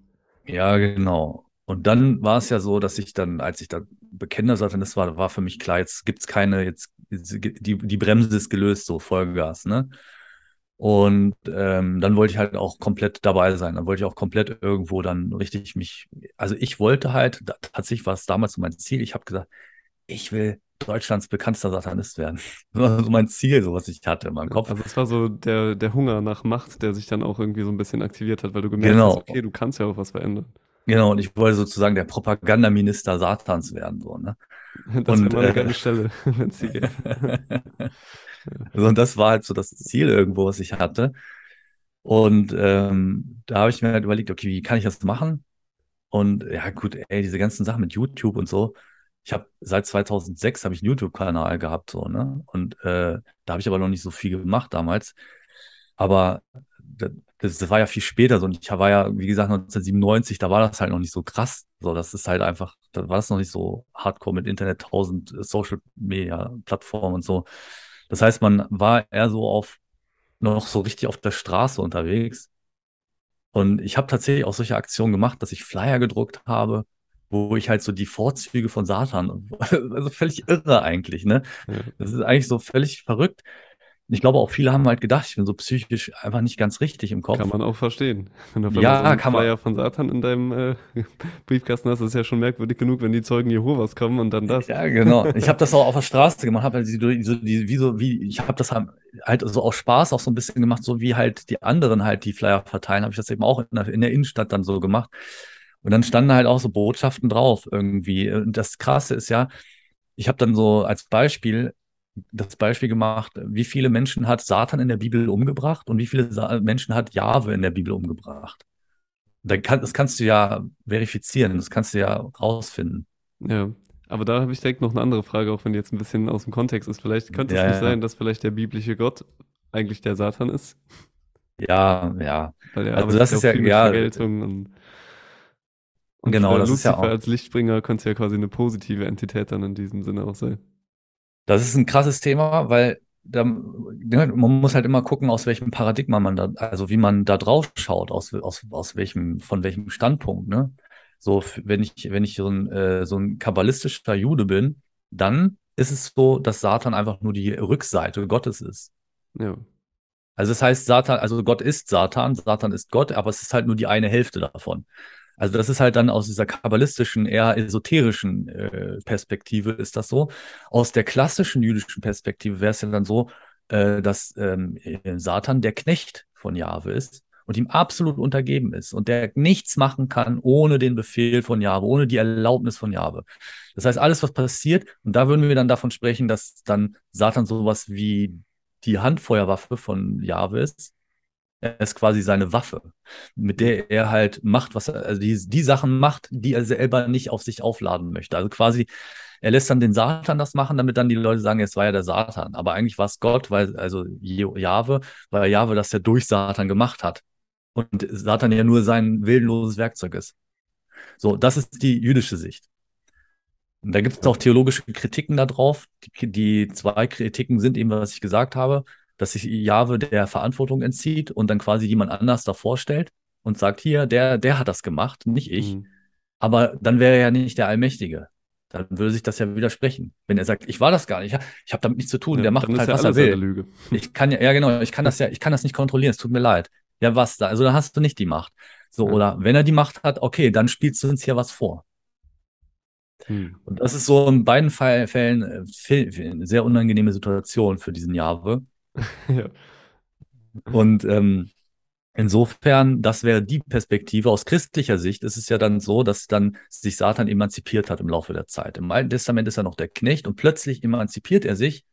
Ja, genau. Und dann war es ja so, dass ich dann, als ich da bekennender Satanist war, war für mich klar, jetzt gibt's keine, jetzt, die, die Bremse ist gelöst, so Vollgas, ne? Und ähm, dann wollte ich halt auch komplett dabei sein. Dann wollte ich auch komplett irgendwo dann richtig mich, also ich wollte halt, da, tatsächlich war es damals so mein Ziel, ich habe gesagt, ich will Deutschlands bekanntester Satanist werden. Das war so mein Ziel, so was ich hatte in meinem Kopf. Also es war so der, der Hunger nach Macht, der sich dann auch irgendwie so ein bisschen aktiviert hat, weil du gemerkt Genau. hast, okay, du kannst ja auch was verändern. Genau, und ich wollte sozusagen der Propagandaminister Satans werden, so, ne? Das Und, wäre eine äh, geile Stelle, wenn es die geht. Also, und das war halt so das Ziel irgendwo, was ich hatte. Und ähm, da habe ich mir halt überlegt, okay, wie kann ich das machen? Und ja, gut, ey, diese ganzen Sachen mit YouTube und so. Ich habe seit 2006 habe ich einen YouTube-Kanal gehabt, so, ne? Und äh, da habe ich aber noch nicht so viel gemacht damals. Aber das, das war ja viel später so. Und ich war ja, wie gesagt, 1997, da war das halt noch nicht so krass. So, das ist halt einfach, da war das noch nicht so hardcore mit Internet, 1000 Social Media Plattformen und so. Das heißt, man war eher so auf, noch so richtig auf der Straße unterwegs. Und ich habe tatsächlich auch solche Aktionen gemacht, dass ich Flyer gedruckt habe, wo ich halt so die Vorzüge von Satan, also völlig irre eigentlich, ne? Das ist eigentlich so völlig verrückt. Ich glaube auch viele haben halt gedacht, ich bin so psychisch einfach nicht ganz richtig im Kopf. Kann man auch verstehen. Wenn du Ja, so einen kann man. Flyer von Satan in deinem äh, Briefkasten hast, ist ja schon merkwürdig genug, wenn die Zeugen Jehovas kommen und dann das. Ja, genau. Ich habe das auch auf der Straße gemacht, habe halt so, die, wie so, wie, ich habe das halt halt so aus Spaß auch so ein bisschen gemacht, so wie halt die anderen halt die Flyer verteilen, habe ich das eben auch in der, in der Innenstadt dann so gemacht. Und dann standen halt auch so Botschaften drauf irgendwie. Und das Krasse ist ja, ich habe dann so als Beispiel das Beispiel gemacht, wie viele Menschen hat Satan in der Bibel umgebracht und wie viele Sa Menschen hat Jahwe in der Bibel umgebracht. Da kann, das kannst du ja verifizieren, das kannst du ja rausfinden. Ja. Aber da habe ich direkt noch eine andere Frage, auch wenn die jetzt ein bisschen aus dem Kontext ist. Vielleicht könnte es Ja, nicht ja. sein, dass vielleicht der biblische Gott eigentlich der Satan ist, Ja, ja. weil er Also das ist ja- ja, Vergeltung und, und Genau, das ist ja Lucifer auch- als Lichtbringer könnte es ja quasi eine positive Entität dann in diesem Sinne auch sein. Das ist ein krasses Thema, weil da, ne, man muss halt immer gucken, aus welchem Paradigma man da, also wie man da drauf schaut, aus, aus, aus welchem, von welchem Standpunkt, ne? So, wenn ich, wenn ich so ein, äh, so ein kabbalistischer Jude bin, dann ist es so, dass Satan einfach nur die Rückseite Gottes ist. Ja. Also das heißt, Satan, also Gott ist Satan, Satan ist Gott, aber es ist halt nur die eine Hälfte davon. Also das ist halt dann aus dieser kabbalistischen, eher esoterischen äh, Perspektive ist das so. Aus der klassischen jüdischen Perspektive wäre es ja dann so, äh, dass ähm, äh, Satan der Knecht von Jahwe ist und ihm absolut untergeben ist und der nichts machen kann ohne den Befehl von Jahwe, ohne die Erlaubnis von Jahwe. Das heißt, alles, was passiert, und da würden wir dann davon sprechen, dass dann Satan sowas wie die Handfeuerwaffe von Jahwe ist. Er ist quasi seine Waffe, mit der er halt macht, was er, also die, die Sachen macht, die er selber nicht auf sich aufladen möchte. Also quasi, er lässt dann den Satan das machen, damit dann die Leute sagen, es war ja der Satan. Aber eigentlich war es Gott, weil, also Jahwe, weil Jahwe das ja durch Satan gemacht hat. Und Satan ja nur sein willenloses Werkzeug ist. So, das ist die jüdische Sicht. Und da gibt es auch theologische Kritiken darauf. Die, die zwei Kritiken sind eben, was ich gesagt habe, dass sich Jahwe der Verantwortung entzieht und dann quasi jemand anders davor stellt und sagt, hier, der, der hat das gemacht, nicht ich. Mhm. Aber dann wäre er ja nicht der Allmächtige. Dann würde sich das ja widersprechen. Wenn er sagt, ich war das gar nicht, ich, habe damit nichts zu tun, Ja, der macht halt, ja was er will. Lüge. Ich kann ja, ja genau, ich kann das ja, ich kann das nicht kontrollieren, es tut mir leid. Ja, was da? Also dann hast du nicht die Macht. So, Ja. oder wenn er die Macht hat, okay, dann spielst du uns hier was vor. Hm. Und das ist so in beiden Fällen äh, eine sehr unangenehme Situation für diesen Jahwe. Ja. Und ähm, insofern, das wäre die Perspektive. Aus christlicher Sicht ist es ja dann so, dass dann sich Satan emanzipiert hat im Laufe der Zeit. Im Alten Testament ist er noch der Knecht und plötzlich emanzipiert er sich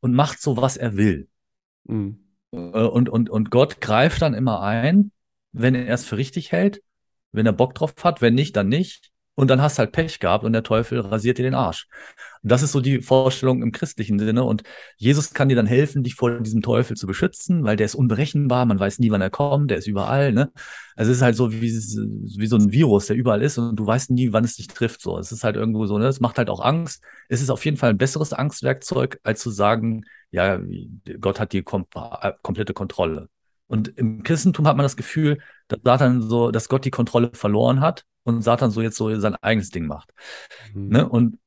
und macht so, was er will. Hm. Äh, Und, und, und Gott greift dann immer ein, wenn er es für richtig hält, wenn er Bock drauf hat, wenn nicht, dann nicht. Und dann hast halt Pech gehabt und der Teufel rasiert dir den Arsch. Und das ist so die Vorstellung im christlichen Sinne. Und Jesus kann dir dann helfen, dich vor diesem Teufel zu beschützen, weil der ist unberechenbar, man weiß nie, wann er kommt, der ist überall. Ne? Also es ist halt so wie, wie so ein Virus, der überall ist und du weißt nie, wann es dich trifft. So, es ist halt irgendwo so, ne? Es macht halt auch Angst. Es ist auf jeden Fall ein besseres Angstwerkzeug, als zu sagen, ja, Gott hat die kom äh, komplette Kontrolle. Und im Christentum hat man das Gefühl, dass Satan so, dass Gott die Kontrolle verloren hat und Satan so jetzt so sein eigenes Ding macht. Hm. Ne? Und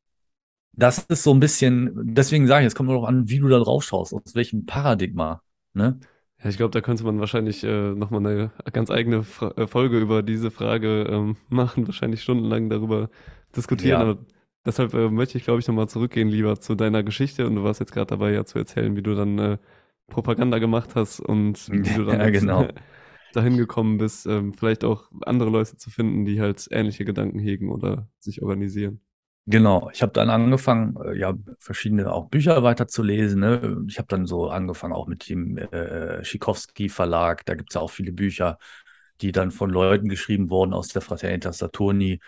das ist so ein bisschen, deswegen sage ich, es kommt nur noch an, wie du da drauf schaust, aus welchem Paradigma. Ne? Ja, ich glaube, da könnte man wahrscheinlich äh, nochmal eine ganz eigene Fra äh, Folge über diese Frage ähm, machen, wahrscheinlich stundenlang darüber diskutieren. Ja. Aber deshalb äh, möchte ich, glaube ich, nochmal zurückgehen lieber zu deiner Geschichte. Und du warst jetzt gerade dabei, ja zu erzählen, wie du dann äh, Propaganda gemacht hast und wie du dann Ja, genau. dahin gekommen bist, ähm, vielleicht auch andere Leute zu finden, die halt ähnliche Gedanken hegen oder sich organisieren. Genau, ich habe dann angefangen, äh, ja, verschiedene auch Bücher weiterzulesen. Ne? Ich habe dann so angefangen auch mit dem äh, Schikowski Verlag. Da gibt es ja auch viele Bücher, die dann von Leuten geschrieben wurden aus der Fraternità Saturni.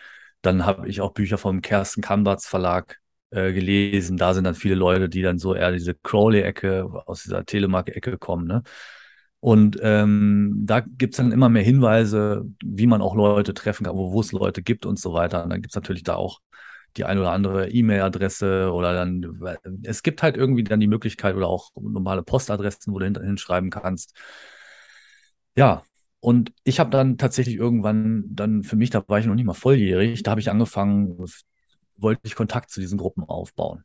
Dann habe ich auch Bücher vom Kersten Kambatz Verlag äh, gelesen. Da sind dann viele Leute, die dann so eher diese Crowley-Ecke, aus dieser Telemark-Ecke kommen. Ne? Und ähm, da gibt's dann immer mehr Hinweise, wie man auch Leute treffen kann, wo es Leute gibt und so weiter. Und dann gibt's natürlich da auch die ein oder andere E-Mail-Adresse oder dann, es gibt halt irgendwie dann die Möglichkeit oder auch normale Postadressen, wo du hin, hinschreiben kannst. Ja, und ich habe dann tatsächlich irgendwann dann für mich, da war ich noch nicht mal volljährig, da habe ich angefangen, wollte ich Kontakt zu diesen Gruppen aufbauen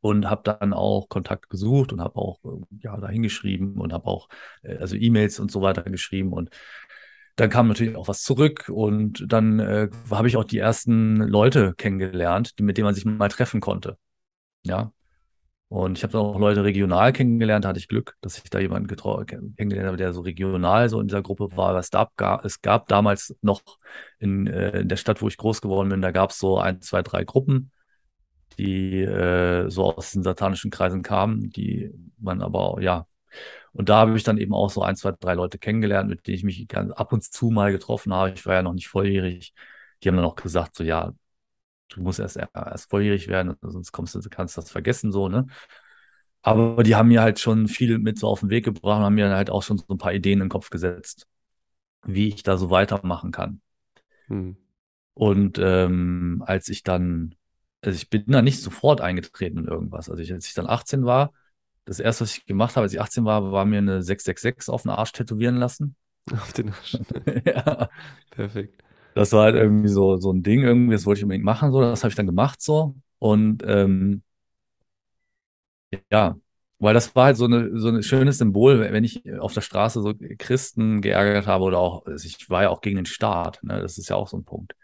und habe dann auch Kontakt gesucht und habe auch äh, ja da hingeschrieben und habe auch äh, also E-Mails und so weiter geschrieben und dann kam natürlich auch was zurück und dann äh, habe ich auch die ersten Leute kennengelernt, die, mit denen man sich mal treffen konnte. Ja. Und ich habe auch Leute regional kennengelernt, da hatte ich Glück, dass ich da jemanden kennengelernt habe, der so regional so in dieser Gruppe war. Es gab, ga- es gab damals noch in, äh, in der Stadt, wo ich groß geworden bin, da gab es so ein, zwei, drei Gruppen, die äh, so aus den satanischen Kreisen kamen, die man aber, ja, und da habe ich dann eben auch so ein, zwei, drei Leute kennengelernt, mit denen ich mich ganz ab und zu mal getroffen habe. Ich war ja noch nicht volljährig. Die haben dann auch gesagt, so ja, du musst erst, erst volljährig werden, sonst kommst du, kannst das vergessen, so, ne? Aber die haben mir halt schon viel mit so auf den Weg gebracht und haben mir halt auch schon so ein paar Ideen in den Kopf gesetzt, wie ich da so weitermachen kann. Hm. Und ähm, als ich dann, also ich bin da nicht sofort eingetreten in irgendwas. Also ich, als ich dann 18 war, das erste, was ich gemacht habe, als ich 18 war, war mir eine 666 auf den Arsch tätowieren lassen. Auf den Arsch. ja. Perfekt. Das war halt irgendwie so, so ein Ding, irgendwie, das wollte ich unbedingt machen, so, das habe ich dann gemacht, so. Und ähm, ja, weil das war halt so eine, so ein schönes Symbol, wenn ich auf der Straße so Christen geärgert habe oder auch, also ich war ja auch gegen den Staat, ne? Das ist ja auch so ein Punkt.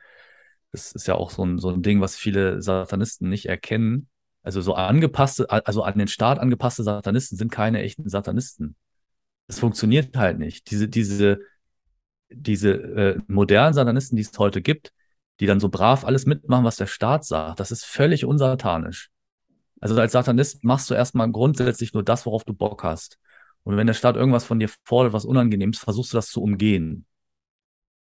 Das ist ja auch so ein, so ein Ding, was viele Satanisten nicht erkennen. Also so angepasste, also an den Staat angepasste Satanisten sind keine echten Satanisten. Das funktioniert halt nicht. Diese, diese, diese äh, modernen Satanisten, die es heute gibt, die dann so brav alles mitmachen, was der Staat sagt, das ist völlig unsatanisch. Also als Satanist machst du erstmal grundsätzlich nur das, worauf du Bock hast. Und wenn der Staat irgendwas von dir fordert, was Unangenehmes, versuchst du das zu umgehen.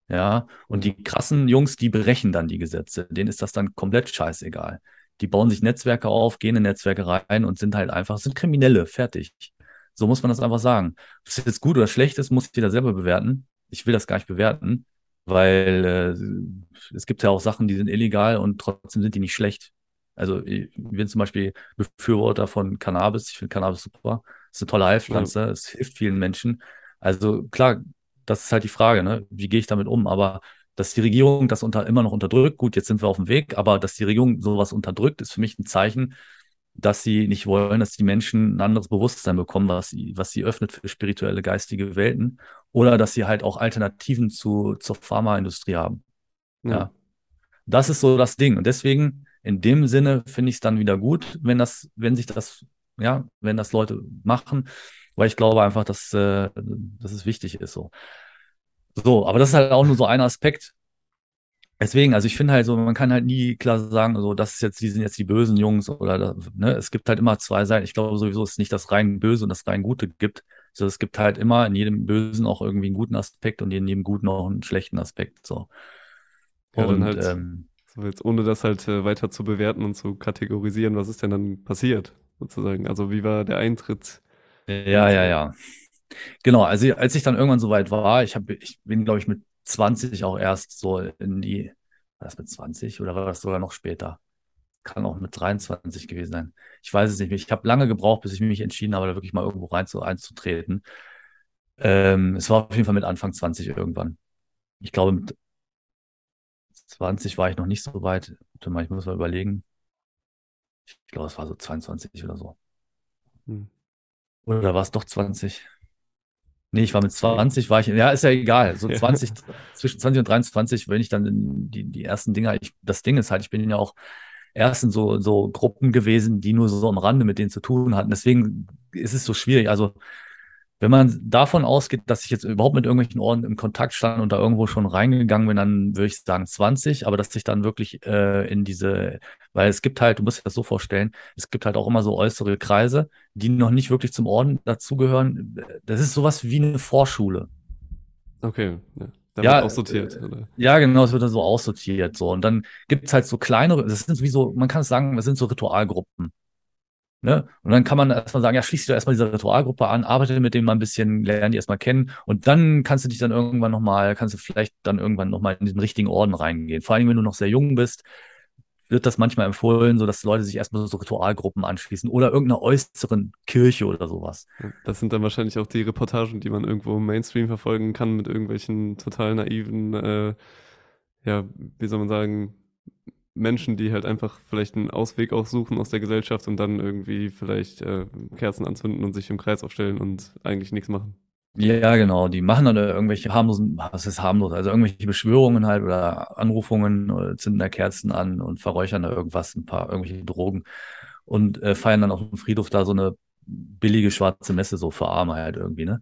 Ja, und die krassen Jungs, die brechen dann die Gesetze. Denen ist das dann komplett scheißegal. Die bauen sich Netzwerke auf, gehen in Netzwerke rein und sind halt einfach, sind Kriminelle, fertig. So muss man das einfach sagen. Ob das jetzt gut oder schlecht ist, muss jeder selber bewerten. Ich will das gar nicht bewerten, weil äh, es gibt ja auch Sachen, die sind illegal und trotzdem sind die nicht schlecht. Also ich bin zum Beispiel Befürworter von Cannabis. Ich finde Cannabis super. Es ist eine tolle Heilpflanze. Ja. Es hilft vielen Menschen. Also klar, das ist halt die Frage, ne? Wie gehe ich damit um? Aber dass die Regierung das unter, immer noch unterdrückt, gut, jetzt sind wir auf dem Weg, aber dass die Regierung sowas unterdrückt, ist für mich ein Zeichen, dass sie nicht wollen, dass die Menschen ein anderes Bewusstsein bekommen, was sie, was sie öffnet für spirituelle, geistige Welten. Oder dass sie halt auch Alternativen zu, zur Pharmaindustrie haben. Ja. ja. Das ist so das Ding. Und deswegen, in dem Sinne, finde ich es dann wieder gut, wenn das, wenn sich das, ja, wenn das Leute machen, weil ich glaube einfach, dass, äh, dass es wichtig ist. So. So, aber das ist halt auch nur so ein Aspekt. Deswegen, also ich finde halt so, man kann halt nie klar sagen, so, das ist jetzt, die sind jetzt die bösen Jungs oder, ne, es gibt halt immer zwei Seiten. Ich glaube sowieso, dass es nicht das rein Böse und das rein Gute gibt. So, es gibt halt immer in jedem Bösen auch irgendwie einen guten Aspekt und in jedem Guten auch einen schlechten Aspekt, so. Ja, und, halt, ähm, so jetzt, ohne das halt äh, weiter zu bewerten und zu kategorisieren, was ist denn dann passiert, sozusagen? Also, wie war der Eintritt? Ja, ja, ja. Genau, also als ich dann irgendwann soweit war, ich, hab, ich bin, glaube ich, mit 20 auch erst so in die, war das mit 20 oder war das sogar noch später? Kann auch mit 23 gewesen sein. Ich weiß es nicht mehr. Ich habe lange gebraucht, bis ich mich entschieden habe, da wirklich mal irgendwo rein zu, einzutreten. Ähm, es war auf jeden Fall mit Anfang 20 irgendwann. Ich glaube, mit 20 war ich noch nicht so weit. Warte mal, ich muss mal überlegen. Ich glaube, es war so 22 oder so. Hm. Oder war es doch 20? Nee, ich war mit 20, war ich, ja, ist ja egal. So 20, zwischen 20 und 23, wenn ich dann die, die ersten Dinger, ich, das Ding ist halt, ich bin ja auch erst in so, so Gruppen gewesen, die nur so am Rande mit denen zu tun hatten. Deswegen ist es so schwierig. Also wenn man davon ausgeht, dass ich jetzt überhaupt mit irgendwelchen Orden im Kontakt stand und da irgendwo schon reingegangen bin, dann würde ich sagen 20, aber dass ich dann wirklich äh, in diese, weil es gibt halt, du musst dir das so vorstellen, es gibt halt auch immer so äußere Kreise, die noch nicht wirklich zum Orden dazugehören. Das ist sowas wie eine Vorschule. Okay, ja. Da ja, wird aussortiert, oder? Ja, genau, es wird dann so aussortiert. So. Und dann gibt es halt so kleinere, das sind wie so, man kann es sagen, das sind so Ritualgruppen. Ne? Und dann kann man erstmal sagen, ja, schließ dich doch erstmal diese Ritualgruppe an, arbeite mit denen mal ein bisschen, lerne die erstmal kennen und dann kannst du dich dann irgendwann nochmal, kannst du vielleicht dann irgendwann nochmal in den richtigen Orden reingehen. Vor allem, wenn du noch sehr jung bist, wird das manchmal empfohlen, so dass Leute sich erstmal so Ritualgruppen anschließen oder irgendeiner äußeren Kirche oder sowas. Das sind dann wahrscheinlich auch die Reportagen, die man irgendwo im Mainstream verfolgen kann mit irgendwelchen total naiven, äh, ja, wie soll man sagen, Menschen, die halt einfach vielleicht einen Ausweg auch suchen aus der Gesellschaft und dann irgendwie vielleicht äh, Kerzen anzünden und sich im Kreis aufstellen und eigentlich nichts machen. Ja, genau. Die machen dann irgendwelche harmlosen, was ist harmlos? Also irgendwelche Beschwörungen halt oder Anrufungen, oder äh, zünden da Kerzen an und verräuchern da irgendwas, ein paar irgendwelche Drogen und äh, feiern dann auf dem Friedhof da so eine billige schwarze Messe so für Arme halt irgendwie, ne?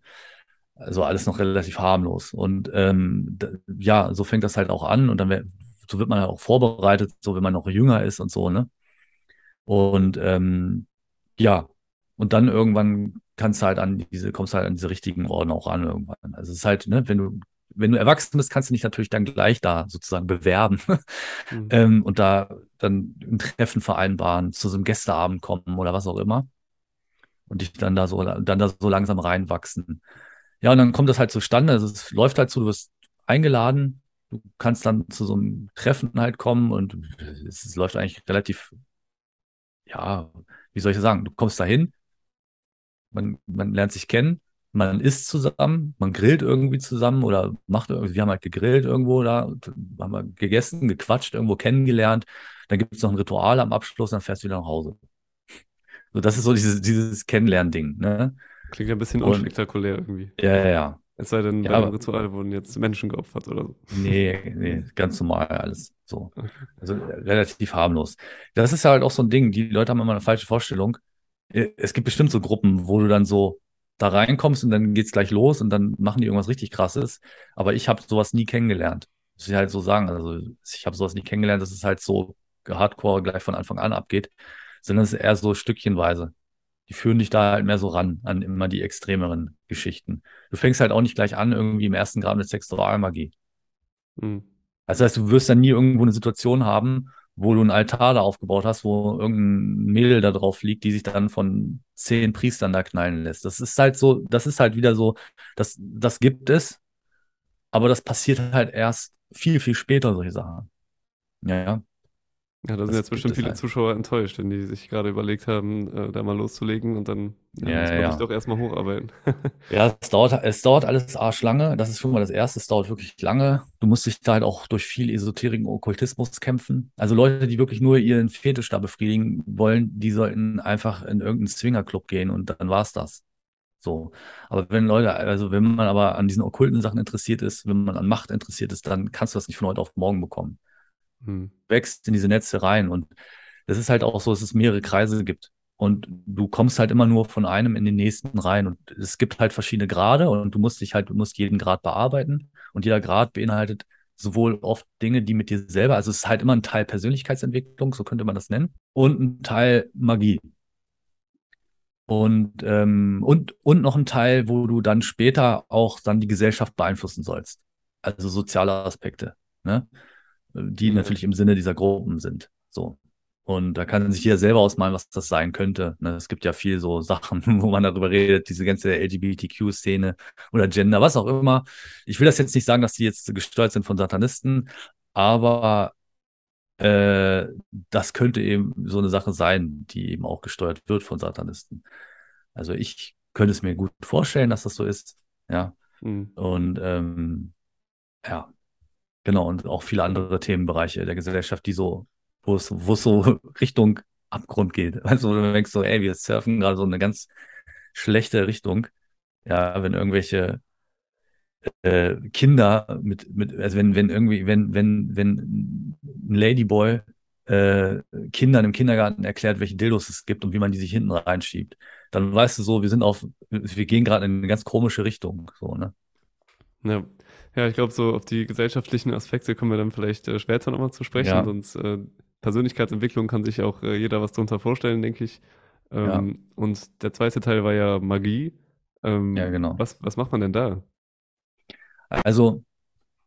Also alles noch relativ harmlos. Und ähm, ja, so fängt das halt auch an und dann so wird man halt auch vorbereitet, so wenn man noch jünger ist und so, ne? Und ähm, ja, und dann irgendwann kannst du halt an diese, kommst halt an diese richtigen Orden auch an irgendwann. Also es ist halt, ne, wenn du, wenn du erwachsen bist, kannst du dich natürlich dann gleich da sozusagen bewerben mhm. ähm, und da dann ein Treffen vereinbaren, zu so einem Gästeabend kommen oder was auch immer. Und dich dann da so, dann da so langsam reinwachsen. Ja, und dann kommt das halt zustande. Also es läuft halt so, du wirst eingeladen du kannst dann zu so einem Treffen halt kommen und es, es läuft eigentlich relativ, ja, wie soll ich sagen, du kommst dahin, man, man lernt sich kennen, man isst zusammen, man grillt irgendwie zusammen oder macht irgendwie, wir haben halt gegrillt irgendwo da, haben wir gegessen, gequatscht, irgendwo kennengelernt, dann gibt es noch ein Ritual am Abschluss, dann fährst du wieder nach Hause. So, das ist so dieses, dieses Kennenlernen-Ding, ne? Klingt ein bisschen unspektakulär irgendwie. Ja, ja, ja. Es sei denn, Ja, bei aber- Ritual wurden jetzt Menschen geopfert oder so. Nee, nee, ganz normal alles. So. Also äh, relativ harmlos. Das ist ja halt auch so ein Ding. Die Leute haben immer eine falsche Vorstellung. Äh, Es gibt bestimmt so Gruppen, wo du dann so da reinkommst und dann geht's gleich los und dann machen die irgendwas richtig krasses. Aber ich habe sowas nie kennengelernt. Muss ich halt so sagen. Also ich habe sowas nie kennengelernt, dass es halt so hardcore gleich von Anfang an abgeht, sondern es ist eher so stückchenweise. Die führen dich da halt mehr so ran an immer die extremeren Geschichten. Du fängst halt auch nicht gleich an, irgendwie im ersten Grad mit Sexualmagie. Hm. Das heißt, du wirst dann nie irgendwo eine Situation haben, wo du einen Altar da aufgebaut hast, wo irgendein Mädel da drauf liegt, die sich dann von zehn Priestern da knallen lässt. Das ist halt so, das ist halt wieder so, das, das gibt es, aber das passiert halt erst viel, viel später, solche Sachen. Ja. Ja, da Das sind jetzt bestimmt es viele halt. Zuschauer enttäuscht, wenn die sich gerade überlegt haben, äh, da mal loszulegen und dann ja, Ja, muss man ja. sich doch erstmal hocharbeiten. Ja, es dauert, es dauert alles arschlange. Das ist schon mal das Erste. Es dauert wirklich lange. Du musst dich da halt auch durch viel Esoterik und Okkultismus kämpfen. Also Leute, die wirklich nur ihren Fetisch da befriedigen wollen, die sollten einfach in irgendeinen Swingerclub gehen und dann war's das. So. Aber wenn Leute, also wenn man aber an diesen okkulten Sachen interessiert ist, wenn man an Macht interessiert ist, dann kannst du das nicht von heute auf morgen bekommen. Hm. wächst in diese Netze rein. Und das ist halt auch so, dass es mehrere Kreise gibt. Und du kommst halt immer nur von einem in den nächsten rein. Und es gibt halt verschiedene Grade und du musst dich halt, du musst jeden Grad bearbeiten. Und jeder Grad beinhaltet sowohl oft Dinge, die mit dir selber, also es ist halt immer ein Teil Persönlichkeitsentwicklung, so könnte man das nennen, und ein Teil Magie. Und, ähm, und, und noch ein Teil, wo du dann später auch dann die Gesellschaft beeinflussen sollst. Also soziale Aspekte, ne? Die Ja. natürlich im Sinne dieser Gruppen sind. So. Und da kann sich jeder selber ausmalen, was das sein könnte. Ne? Es gibt ja viel so Sachen, wo man darüber redet, diese ganze LGBTQ-Szene oder Gender, was auch immer. Ich will das jetzt nicht sagen, dass die jetzt gesteuert sind von Satanisten, aber äh, das könnte eben so eine Sache sein, die eben auch gesteuert wird von Satanisten. Also ich könnte es mir gut vorstellen, dass das so ist. Ja. Hm. Und ähm, ja, genau, und auch viele andere Themenbereiche der Gesellschaft, die so, wo es, wo es so Richtung Abgrund geht. Also, du denkst so, ey, wir surfen gerade so eine ganz schlechte Richtung. Ja, wenn irgendwelche äh, Kinder mit, mit, also wenn, wenn irgendwie, wenn, wenn, wenn ein Ladyboy äh, Kindern im Kindergarten erklärt, welche Dildos es gibt und wie man die sich hinten reinschiebt, dann weißt du so, wir sind auf, wir gehen gerade in eine ganz komische Richtung, so, ne? Ja. Ja, ich glaube, so auf die gesellschaftlichen Aspekte kommen wir dann vielleicht äh, später nochmal zu sprechen. Ja. Sonst äh, Persönlichkeitsentwicklung kann sich auch äh, jeder was drunter vorstellen, denke ich. Ähm, Und der zweite Teil war ja Magie. Ähm, Ja, genau. Was, was macht man denn da? Also,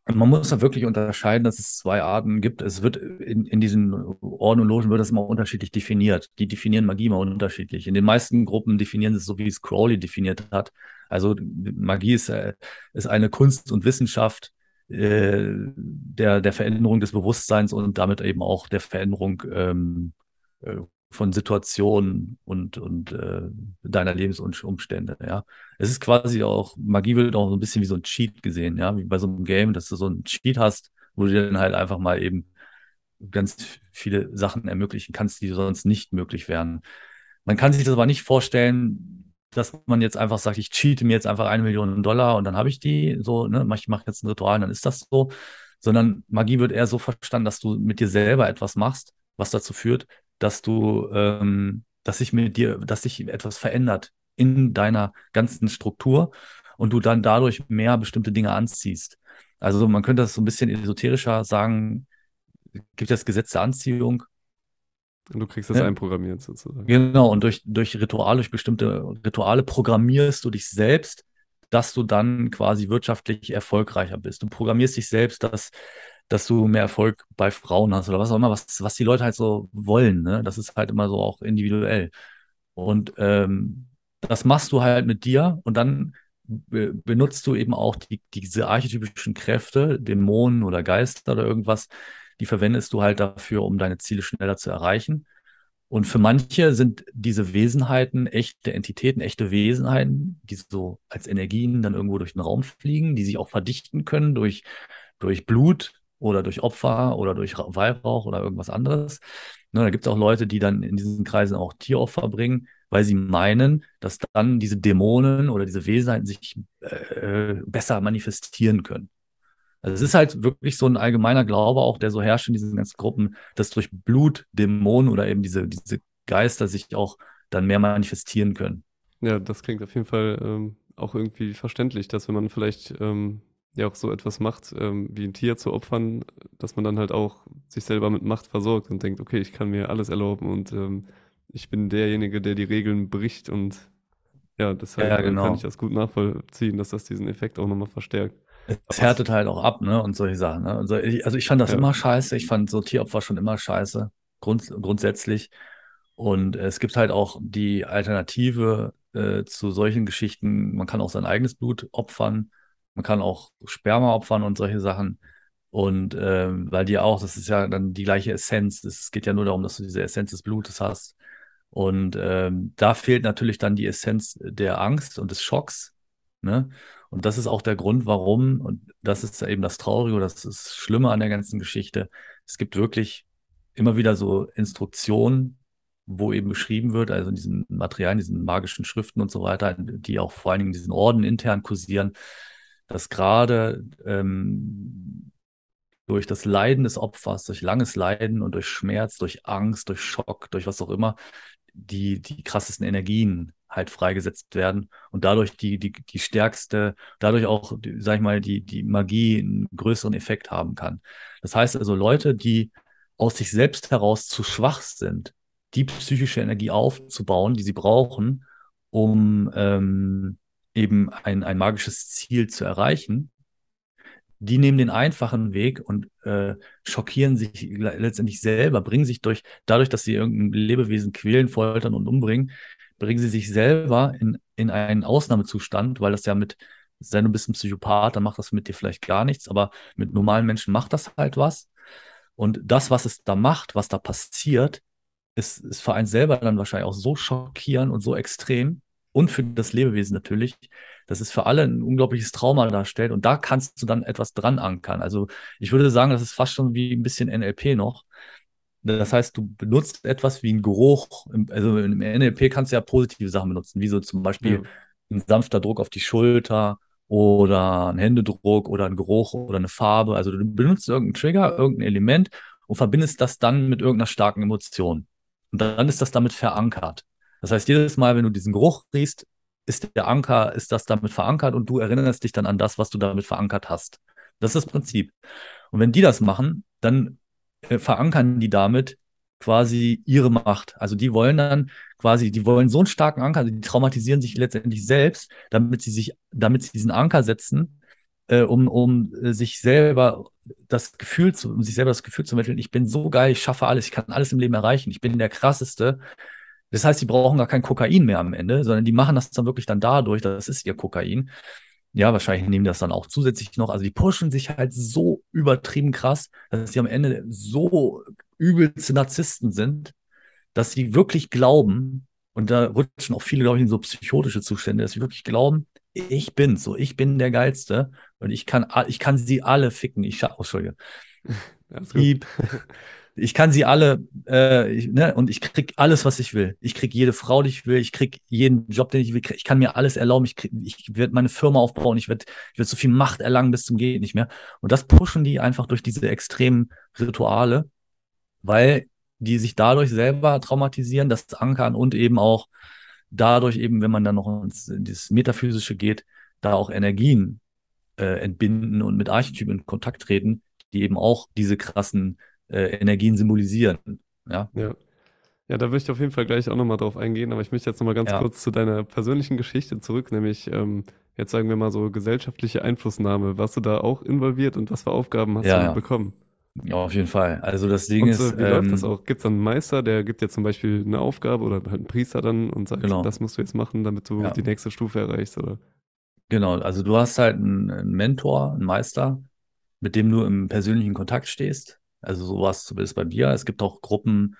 man muss da wirklich unterscheiden, dass es zwei Arten gibt. Es wird in, in diesen Orden und Logen wird das immer unterschiedlich definiert. Die definieren Magie immer unterschiedlich. In den meisten Gruppen definieren sie es so, wie es Crowley definiert hat. Also Magie ist, äh, ist eine Kunst und Wissenschaft äh, der, der Veränderung des Bewusstseins und damit eben auch der Veränderung ähm, äh, von Situationen und, und äh, deiner Lebensumstände, ja. Es ist quasi auch, Magie wird auch so ein bisschen wie so ein Cheat gesehen, ja, wie bei so einem Game, dass du so einen Cheat hast, wo du dir dann halt einfach mal eben ganz viele Sachen ermöglichen kannst, die sonst nicht möglich wären. Man kann sich das aber nicht vorstellen, dass man jetzt einfach sagt, ich cheate mir jetzt einfach eine Million Dollar und dann habe ich die, so, ne, ich mache jetzt ein Ritual und dann ist das so, sondern Magie wird eher so verstanden, dass du mit dir selber etwas machst, was dazu führt, dass du, ähm, dass sich mit dir, dass sich etwas verändert in deiner ganzen Struktur und du dann dadurch mehr bestimmte Dinge anziehst. Also man könnte das so ein bisschen esoterischer sagen, gibt das Gesetz der Anziehung. Und du kriegst das Ja. einprogrammiert sozusagen. Genau, und durch, durch Ritual, durch bestimmte Rituale programmierst du dich selbst, dass du dann quasi wirtschaftlich erfolgreicher bist. Du programmierst dich selbst, dass, dass du mehr Erfolg bei Frauen hast oder was auch immer, was, was die Leute halt so wollen. Ne? Das ist halt immer so auch individuell. Und ähm, das machst du halt mit dir und dann be benutzt du eben auch die, diese archetypischen Kräfte, Dämonen oder Geister oder irgendwas, die verwendest du halt dafür, um deine Ziele schneller zu erreichen. Und für manche sind diese Wesenheiten echte Entitäten, echte Wesenheiten, die so als Energien dann irgendwo durch den Raum fliegen, die sich auch verdichten können durch, durch Blut oder durch Opfer oder durch Ra- Weihrauch oder irgendwas anderes. Ne, da gibt es auch Leute, die dann in diesen Kreisen auch Tieropfer bringen, weil sie meinen, dass dann diese Dämonen oder diese Wesenheiten sich äh, besser manifestieren können. Also es ist halt wirklich so ein allgemeiner Glaube auch, der so herrscht in diesen ganzen Gruppen, dass durch Blut Dämonen oder eben diese, diese Geister sich auch dann mehr manifestieren können. Ja, das klingt auf jeden Fall ähm, auch irgendwie verständlich, dass wenn man vielleicht ähm, ja auch so etwas macht, ähm, wie ein Tier zu opfern, dass man dann halt auch sich selber mit Macht versorgt und denkt, okay, ich kann mir alles erlauben und ähm, ich bin derjenige, der die Regeln bricht und ja, deshalb Ja, äh, genau. kann ich das gut nachvollziehen, dass das diesen Effekt auch nochmal verstärkt. Es härtet halt auch ab, ne? Und solche Sachen. Ne? Also, ich, also ich fand das Ja. immer scheiße. Ich fand so Tieropfer schon immer scheiße, grund, grundsätzlich. Und es gibt halt auch die Alternative äh, zu solchen Geschichten. Man kann auch sein eigenes Blut opfern. Man kann auch Sperma opfern und solche Sachen. Und ähm, weil die auch, das ist ja dann die gleiche Essenz. Es geht ja nur darum, dass du diese Essenz des Blutes hast. Und ähm, da fehlt natürlich dann die Essenz der Angst und des Schocks. Ne? Und das ist auch der Grund, warum, und das ist eben das Traurige oder das ist das Schlimme an der ganzen Geschichte. Es gibt wirklich immer wieder so Instruktionen, wo eben beschrieben wird, also in diesen Materialien, diesen magischen Schriften und so weiter, die auch vor allen Dingen in diesen Orden intern kursieren, dass gerade ähm, durch das Leiden des Opfers, durch langes Leiden und durch Schmerz, durch Angst, durch Schock, durch was auch immer, die, die krassesten Energien halt freigesetzt werden und dadurch die, die, die stärkste, dadurch auch, sag ich mal, die, die Magie einen größeren Effekt haben kann. Das heißt also, Leute, die aus sich selbst heraus zu schwach sind, die psychische Energie aufzubauen, die sie brauchen, um ähm, eben ein, ein magisches Ziel zu erreichen, die nehmen den einfachen Weg und äh, schockieren sich le- letztendlich selber, bringen sich durch, dadurch, dass sie irgendein Lebewesen quälen, foltern und umbringen, bringen sie sich selber in, in einen Ausnahmezustand, weil das ja mit, sei du bist ein Psychopath, dann macht das mit dir vielleicht gar nichts, aber mit normalen Menschen macht das halt was. Und das, was es da macht, was da passiert, ist, ist für einen selber dann wahrscheinlich auch so schockierend und so extrem und für das Lebewesen natürlich, dass es für alle ein unglaubliches Trauma darstellt und da kannst du dann etwas dran ankern. Also ich würde sagen, das ist fast schon wie ein bisschen NLP noch. Das heißt, du benutzt etwas wie ein Geruch. Also im NLP kannst du ja positive Sachen benutzen, wie so zum Beispiel Ja. ein sanfter Druck auf die Schulter oder ein Händedruck oder ein Geruch oder eine Farbe. Also du benutzt irgendeinen Trigger, irgendein Element und verbindest das dann mit irgendeiner starken Emotion. Und dann ist das damit verankert. Das heißt, jedes Mal, wenn du diesen Geruch riechst, ist der Anker, ist das damit verankert und du erinnerst dich dann an das, was du damit verankert hast. Das ist das Prinzip. Und wenn die das machen, dann äh, verankern die damit quasi ihre Macht. Also die wollen dann quasi, die wollen so einen starken Anker, also die traumatisieren sich letztendlich selbst, damit sie sich, damit sie diesen Anker setzen, äh, um, um äh, sich selber das Gefühl zu, um sich selber das Gefühl zu vermitteln, ich bin so geil, ich schaffe alles, ich kann alles im Leben erreichen, ich bin der krasseste. Das heißt, die brauchen gar kein Kokain mehr am Ende, sondern die machen das dann wirklich dann dadurch, das ist ihr Kokain. Ja, wahrscheinlich nehmen das dann auch zusätzlich noch. Also die pushen sich halt so übertrieben krass, dass sie am Ende so übelste Narzissten sind, dass sie wirklich glauben, und da rutschen auch viele, glaube ich, in so psychotische Zustände, dass sie wirklich glauben, ich bin so, ich bin der Geilste und ich kann, ich kann sie alle ficken. Ich schaffe, oh, Entschuldige. Die, ich kann sie alle, äh, ich, ne, und ich krieg alles, was ich will. Ich krieg jede Frau, die ich will. Ich krieg jeden Job, den ich will. Ich kann mir alles erlauben. Ich, krieg, ich werde meine Firma aufbauen. Ich werde ich werd so viel Macht erlangen bis zum geht nicht mehr. Und das pushen die einfach durch diese extremen Rituale, weil die sich dadurch selber traumatisieren, das ankern und eben auch dadurch eben, wenn man dann noch ins, in dieses Metaphysische geht, da auch Energien äh, entbinden und mit Archetypen in Kontakt treten, die eben auch diese krassen äh, Energien symbolisieren. Ja. ja. Ja, da würde ich auf jeden Fall gleich auch nochmal drauf eingehen, aber ich möchte jetzt nochmal ganz ja. kurz zu deiner persönlichen Geschichte zurück, nämlich ähm, jetzt sagen wir mal so gesellschaftliche Einflussnahme. Warst du da auch involviert und was für Aufgaben hast ja, du bekommen? Ja, auf jeden Fall. Also das Ding und, ist. Wie ähm, läuft das auch? Gibt es dann einen Meister, der gibt dir zum Beispiel eine Aufgabe oder halt einen Priester dann und sagt, genau. das musst du jetzt machen, damit du ja. die nächste Stufe erreichst, oder? Genau, also du hast halt einen, einen Mentor, einen Meister, mit dem du im persönlichen Kontakt stehst also sowas zumindest bei mir. Es gibt auch Gruppen,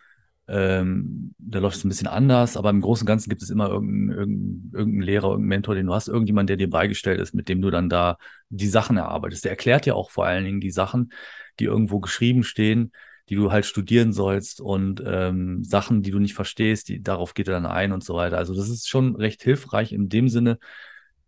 ähm, da läuft es ein bisschen anders, aber im Großen und Ganzen gibt es immer irgendeinen, irgendeinen, irgendeinen Lehrer, irgendeinen Mentor, den du hast, irgendjemand, der dir beigestellt ist, mit dem du dann da die Sachen erarbeitest. Der erklärt dir auch vor allen Dingen die Sachen, die irgendwo geschrieben stehen, die du halt studieren sollst und ähm, Sachen, die du nicht verstehst, die, darauf geht er dann ein und so weiter. Also das ist schon recht hilfreich in dem Sinne,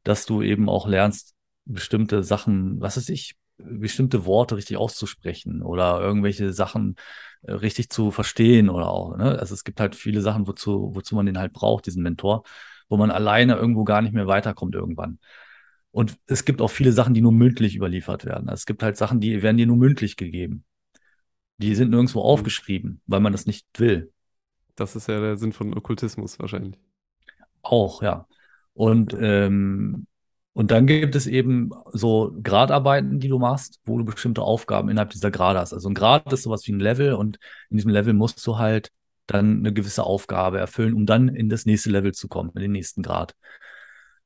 dass du eben auch lernst, bestimmte Sachen, was weiß ich, bestimmte Worte richtig auszusprechen oder irgendwelche Sachen äh, richtig zu verstehen oder auch. Ne? Also es gibt halt viele Sachen, wozu, wozu man den halt braucht, diesen Mentor, wo man alleine irgendwo gar nicht mehr weiterkommt irgendwann. Und es gibt auch viele Sachen, die nur mündlich überliefert werden. Also es gibt halt Sachen, die werden dir nur mündlich gegeben. Die sind nirgendwo mhm. aufgeschrieben, weil man das nicht will. Das ist ja der Sinn von Okkultismus wahrscheinlich. Auch, ja. Und ähm, und dann gibt es eben so Gradarbeiten, die du machst, wo du bestimmte Aufgaben innerhalb dieser Grade hast. Also ein Grad ist sowas wie ein Level und in diesem Level musst du halt dann eine gewisse Aufgabe erfüllen, um dann in das nächste Level zu kommen, in den nächsten Grad.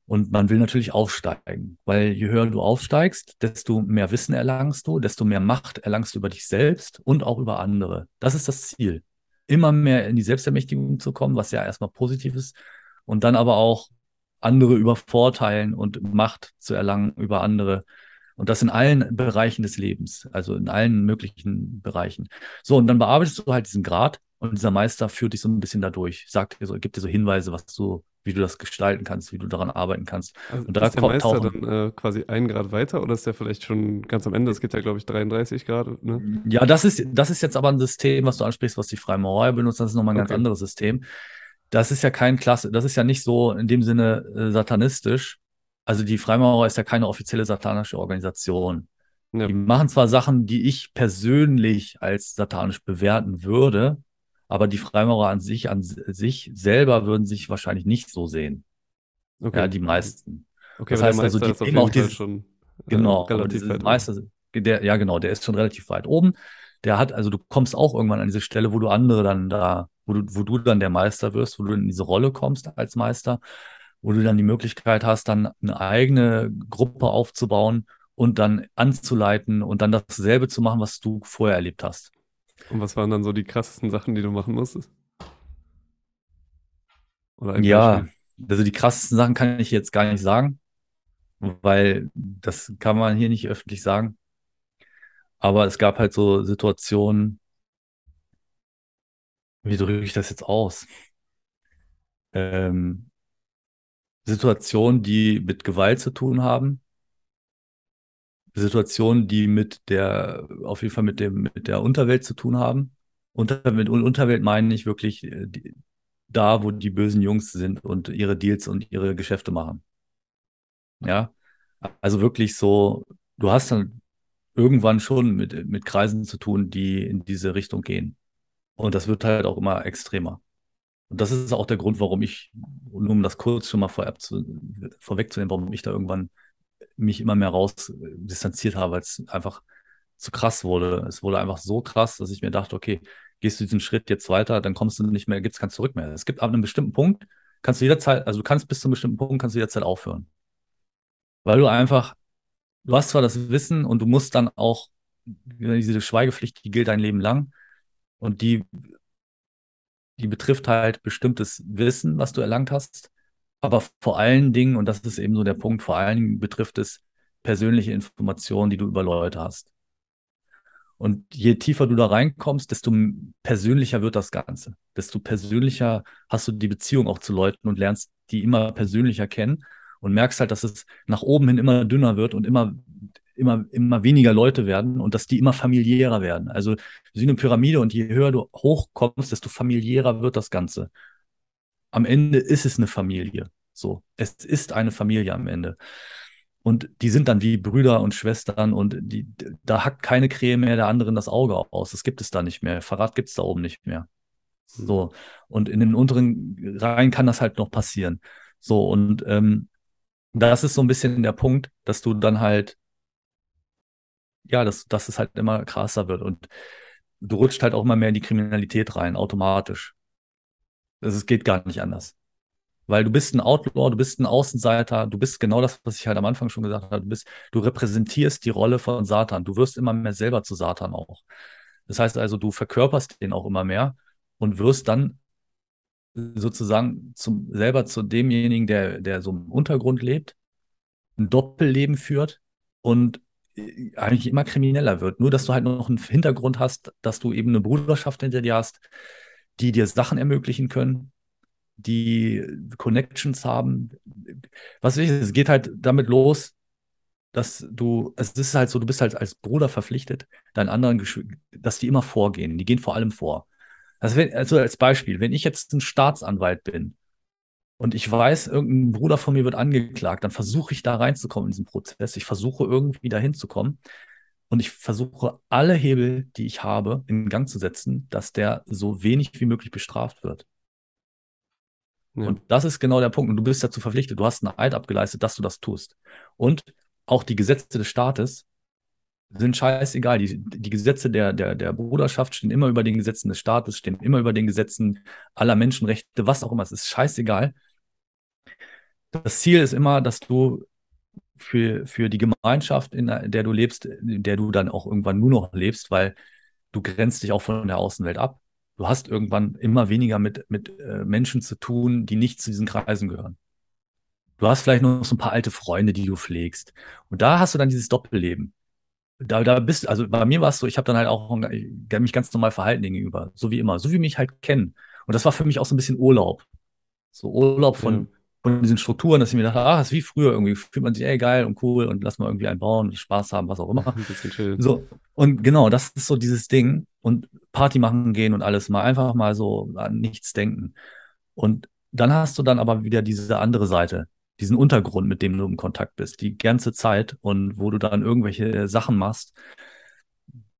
Und man will natürlich aufsteigen, weil je höher du aufsteigst, desto mehr Wissen erlangst du, desto mehr Macht erlangst du über dich selbst und auch über andere. Das ist das Ziel. Immer mehr in die Selbstermächtigung zu kommen, was ja erstmal positiv ist. Und dann aber auch andere übervorteilen und Macht zu erlangen über andere. Und das in allen Bereichen des Lebens, also in allen möglichen Bereichen. So, und dann bearbeitest du halt diesen Grad und dieser Meister führt dich so ein bisschen dadurch, sagt dir so, gibt dir so Hinweise, was du, wie du das gestalten kannst, wie du daran arbeiten kannst. Also und da ist der Meister dann äh, quasi ein Grad weiter oder ist der vielleicht schon ganz am Ende? Es gibt ja, glaube ich, 33 Grad. Ne? Ja, das ist, das ist jetzt aber ein System, was du ansprichst, was die Freimaurerei benutzt. Das ist nochmal ein okay. ganz anderes System das ist ja kein Klasse, das ist ja nicht so in dem Sinne äh, satanistisch. Also die Freimaurer ist ja keine offizielle satanische Organisation. Ja. Die machen zwar Sachen, die ich persönlich als satanisch bewerten würde, aber die Freimaurer an sich, an sich selber würden sich wahrscheinlich nicht so sehen. Okay. Ja, die meisten. Okay, das heißt also, die nehmen auch dieses, schon äh, genau, relativ weit Meister, der, ja genau, der ist schon relativ weit oben. Der hat, also du kommst auch irgendwann an diese Stelle, wo du andere dann da wo du, wo du dann der Meister wirst, wo du in diese Rolle kommst als Meister, wo du dann die Möglichkeit hast, dann eine eigene Gruppe aufzubauen und dann anzuleiten und dann dasselbe zu machen, was du vorher erlebt hast. Und was waren dann so die krassesten Sachen, die du machen musstest? ja, also die krassesten Sachen kann ich jetzt gar nicht sagen, weil das kann man hier nicht öffentlich sagen. Aber es gab halt so Situationen, wie drücke ich das jetzt aus? Ähm, Situationen, die mit Gewalt zu tun haben, Situationen, die mit der, auf jeden Fall mit dem, mit der Unterwelt zu tun haben. Unter, mit Unterwelt meine ich wirklich äh, die, da, wo die bösen Jungs sind und ihre Deals und ihre Geschäfte machen. Ja, also wirklich so, du hast dann irgendwann schon mit, mit Kreisen zu tun, die in diese Richtung gehen. Und das wird halt auch immer extremer. Und das ist auch der Grund, warum ich, nur um das kurz schon mal vorab zu, vorwegzunehmen, warum ich da irgendwann mich immer mehr raus äh, distanziert habe, weil es einfach zu krass wurde. Es wurde einfach so krass, dass ich mir dachte, okay, gehst du diesen Schritt jetzt weiter, dann kommst du nicht mehr, gibt es kein Zurück mehr. Es gibt ab einem bestimmten Punkt, kannst du jederzeit, also du kannst bis zu einem bestimmten Punkt, kannst du jederzeit aufhören. Weil du einfach, du hast zwar das Wissen und du musst dann auch, diese Schweigepflicht, die gilt dein Leben lang und die, die betrifft halt bestimmtes Wissen, was du erlangt hast. Aber vor allen Dingen, und das ist eben so der Punkt, vor allen Dingen betrifft es persönliche Informationen, die du über Leute hast. Und je tiefer du da reinkommst, desto persönlicher wird das Ganze. Desto persönlicher hast du die Beziehung auch zu Leuten und lernst die immer persönlicher kennen und merkst halt, dass es nach oben hin immer dünner wird und immer, immer, immer weniger Leute werden und dass die immer familiärer werden. Also wie eine Pyramide und je höher du hochkommst, desto familiärer wird das Ganze. Am Ende ist es eine Familie. So, es ist eine Familie am Ende. Und die sind dann wie Brüder und Schwestern und die, da hackt keine Krähe mehr der anderen das Auge aus. Das gibt es da nicht mehr. Verrat gibt es da oben nicht mehr. So. Und in den unteren Reihen kann das halt noch passieren. So, und ähm, das ist so ein bisschen der Punkt, dass du dann halt, ja, dass, dass es halt immer krasser wird. Und du rutscht halt auch immer mehr in die Kriminalität rein, automatisch. Es geht gar nicht anders. Weil du bist ein Outlaw, du bist ein Außenseiter, du bist genau das, was ich halt am Anfang schon gesagt habe. Du bist, du repräsentierst die Rolle von Satan. Du wirst immer mehr selber zu Satan auch. Das heißt also, du verkörperst den auch immer mehr und wirst dann sozusagen zum, selber zu demjenigen, der, der so im Untergrund lebt, ein Doppelleben führt und eigentlich immer krimineller wird. Nur, dass du halt noch einen Hintergrund hast, dass du eben eine Bruderschaft hinter dir hast, die dir Sachen ermöglichen können, die Connections haben. Was ich, es geht halt damit los, dass du, es ist halt so, du bist halt als Bruder verpflichtet, deinen anderen, dass die immer vorgehen. Die gehen vor allem vor. Also, also als Beispiel, wenn ich jetzt ein Staatsanwalt bin und ich weiß, irgendein Bruder von mir wird angeklagt, dann versuche ich da reinzukommen in diesen Prozess. Ich versuche irgendwie dahin zu kommen und ich versuche alle Hebel, die ich habe, in Gang zu setzen, dass der so wenig wie möglich bestraft wird. Ja. Und das ist genau der Punkt. Und du bist dazu verpflichtet, du hast einen Eid abgeleistet, dass du das tust. Und auch die Gesetze des Staates sind scheißegal. Die, die Gesetze der, der, der Bruderschaft stehen immer über den Gesetzen des Staates, stehen immer über den Gesetzen aller Menschenrechte, was auch immer. Es ist scheißegal. Das Ziel ist immer, dass du für, für die Gemeinschaft, in der du lebst, in der du dann auch irgendwann nur noch lebst, weil du grenzt dich auch von der Außenwelt ab du hast irgendwann immer weniger mit, mit äh, Menschen zu tun, die nicht zu diesen Kreisen gehören. Du hast vielleicht noch so ein paar alte Freunde, die du pflegst. Und da hast du dann dieses Doppelleben. Da, da bist, also bei mir war es so, ich habe dann halt auch mich ganz normal verhalten gegenüber, so wie immer, so wie mich halt kennen. Und das war für mich auch so ein bisschen Urlaub. So Urlaub von, ja von diesen Strukturen, dass ich mir dachte, ah, das ist wie früher irgendwie, fühlt man sich, ey, geil und cool und lass mal irgendwie einen bauen und Spaß haben, was auch immer. Ein bisschen chill. So, und genau, das ist so dieses Ding und Party machen gehen und alles mal einfach mal so an nichts denken. Und dann hast du dann aber wieder diese andere Seite, diesen Untergrund, mit dem du im Kontakt bist, die ganze Zeit und wo du dann irgendwelche Sachen machst,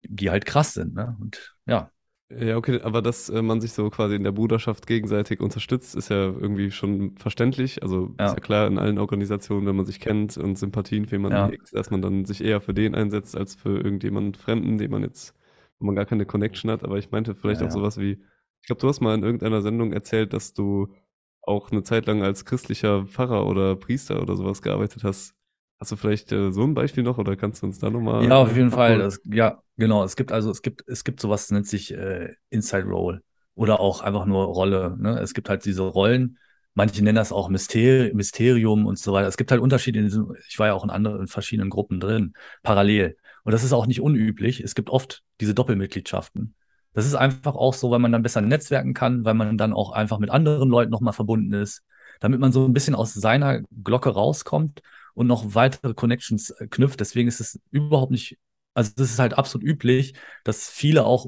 die halt krass sind, ne? Und ja, ja, okay, aber dass äh, man sich so quasi in der Bruderschaft gegenseitig unterstützt, ist ja irgendwie schon verständlich. Also ja. ist ja klar in allen Organisationen, wenn man sich kennt und Sympathien für jemanden ja. hegt, dass man dann sich eher für den einsetzt als für irgendjemanden Fremden, den man jetzt, wo man gar keine Connection hat. Aber ich meinte vielleicht ja, auch sowas wie, ich glaube, du hast mal in irgendeiner Sendung erzählt, dass du auch eine Zeit lang als christlicher Pfarrer oder Priester oder sowas gearbeitet hast. Hast du vielleicht äh, so ein Beispiel noch oder kannst du uns da nochmal? Ja, auf jeden Fall. Das, ja, genau. Es gibt also, es gibt, es gibt sowas, nennt sich äh, Inside Role oder auch einfach nur Rolle. Ne? Es gibt halt diese Rollen. Manche nennen das auch Mysteri Mysterium und so weiter. Es gibt halt Unterschiede. In diesem, ich war ja auch in anderen, in verschiedenen Gruppen drin, parallel. Und das ist auch nicht unüblich. Es gibt oft diese Doppelmitgliedschaften. Das ist einfach auch so, weil man dann besser netzwerken kann, weil man dann auch einfach mit anderen Leuten nochmal verbunden ist damit man so ein bisschen aus seiner Glocke rauskommt und noch weitere Connections äh, knüpft. Deswegen ist es überhaupt nicht, also das ist halt absolut üblich, dass viele auch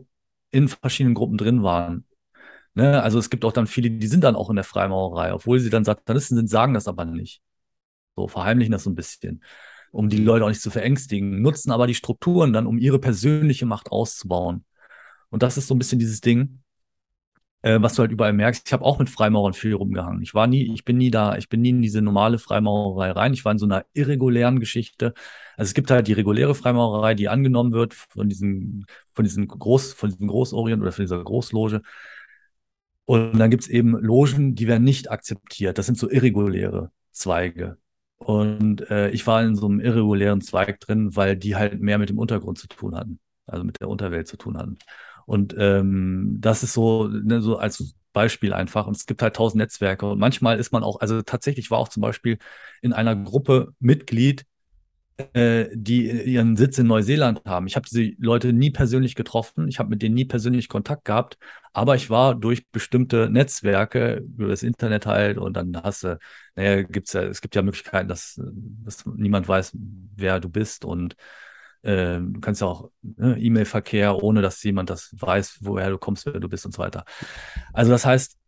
in verschiedenen Gruppen drin waren. Ne? Also es gibt auch dann viele, die sind dann auch in der Freimaurerei, obwohl sie dann Satanisten sind, sagen das aber nicht. So verheimlichen das so ein bisschen, um die Leute auch nicht zu verängstigen, nutzen aber die Strukturen dann, um ihre persönliche Macht auszubauen. Und das ist so ein bisschen dieses Ding, äh, was du halt überall merkst. Ich habe auch mit Freimaurern viel rumgehangen. Ich war nie, ich bin nie da, ich bin nie in diese normale Freimaurerei rein. Ich war in so einer irregulären Geschichte. Also es gibt halt die reguläre Freimaurerei, die angenommen wird von diesem, von diesem Groß, von diesem Großorient oder von dieser Großloge. Und dann gibt es eben Logen, die werden nicht akzeptiert. Das sind so irreguläre Zweige. Und äh, ich war in so einem irregulären Zweig drin, weil die halt mehr mit dem Untergrund zu tun hatten, also mit der Unterwelt zu tun hatten. Und ähm, das ist so, ne, so als Beispiel einfach. Und es gibt halt tausend Netzwerke. Und manchmal ist man auch, also tatsächlich war auch zum Beispiel in einer Gruppe Mitglied, äh, die ihren Sitz in Neuseeland haben. Ich habe diese Leute nie persönlich getroffen, ich habe mit denen nie persönlich Kontakt gehabt, aber ich war durch bestimmte Netzwerke, über das Internet halt, und dann hast du, naja, gibt's ja, es gibt ja Möglichkeiten, dass, dass niemand weiß, wer du bist und äh, du kannst ja auch ne, E-Mail-Verkehr, ohne dass jemand das weiß, woher du kommst, wer du bist und so weiter. Also das heißt,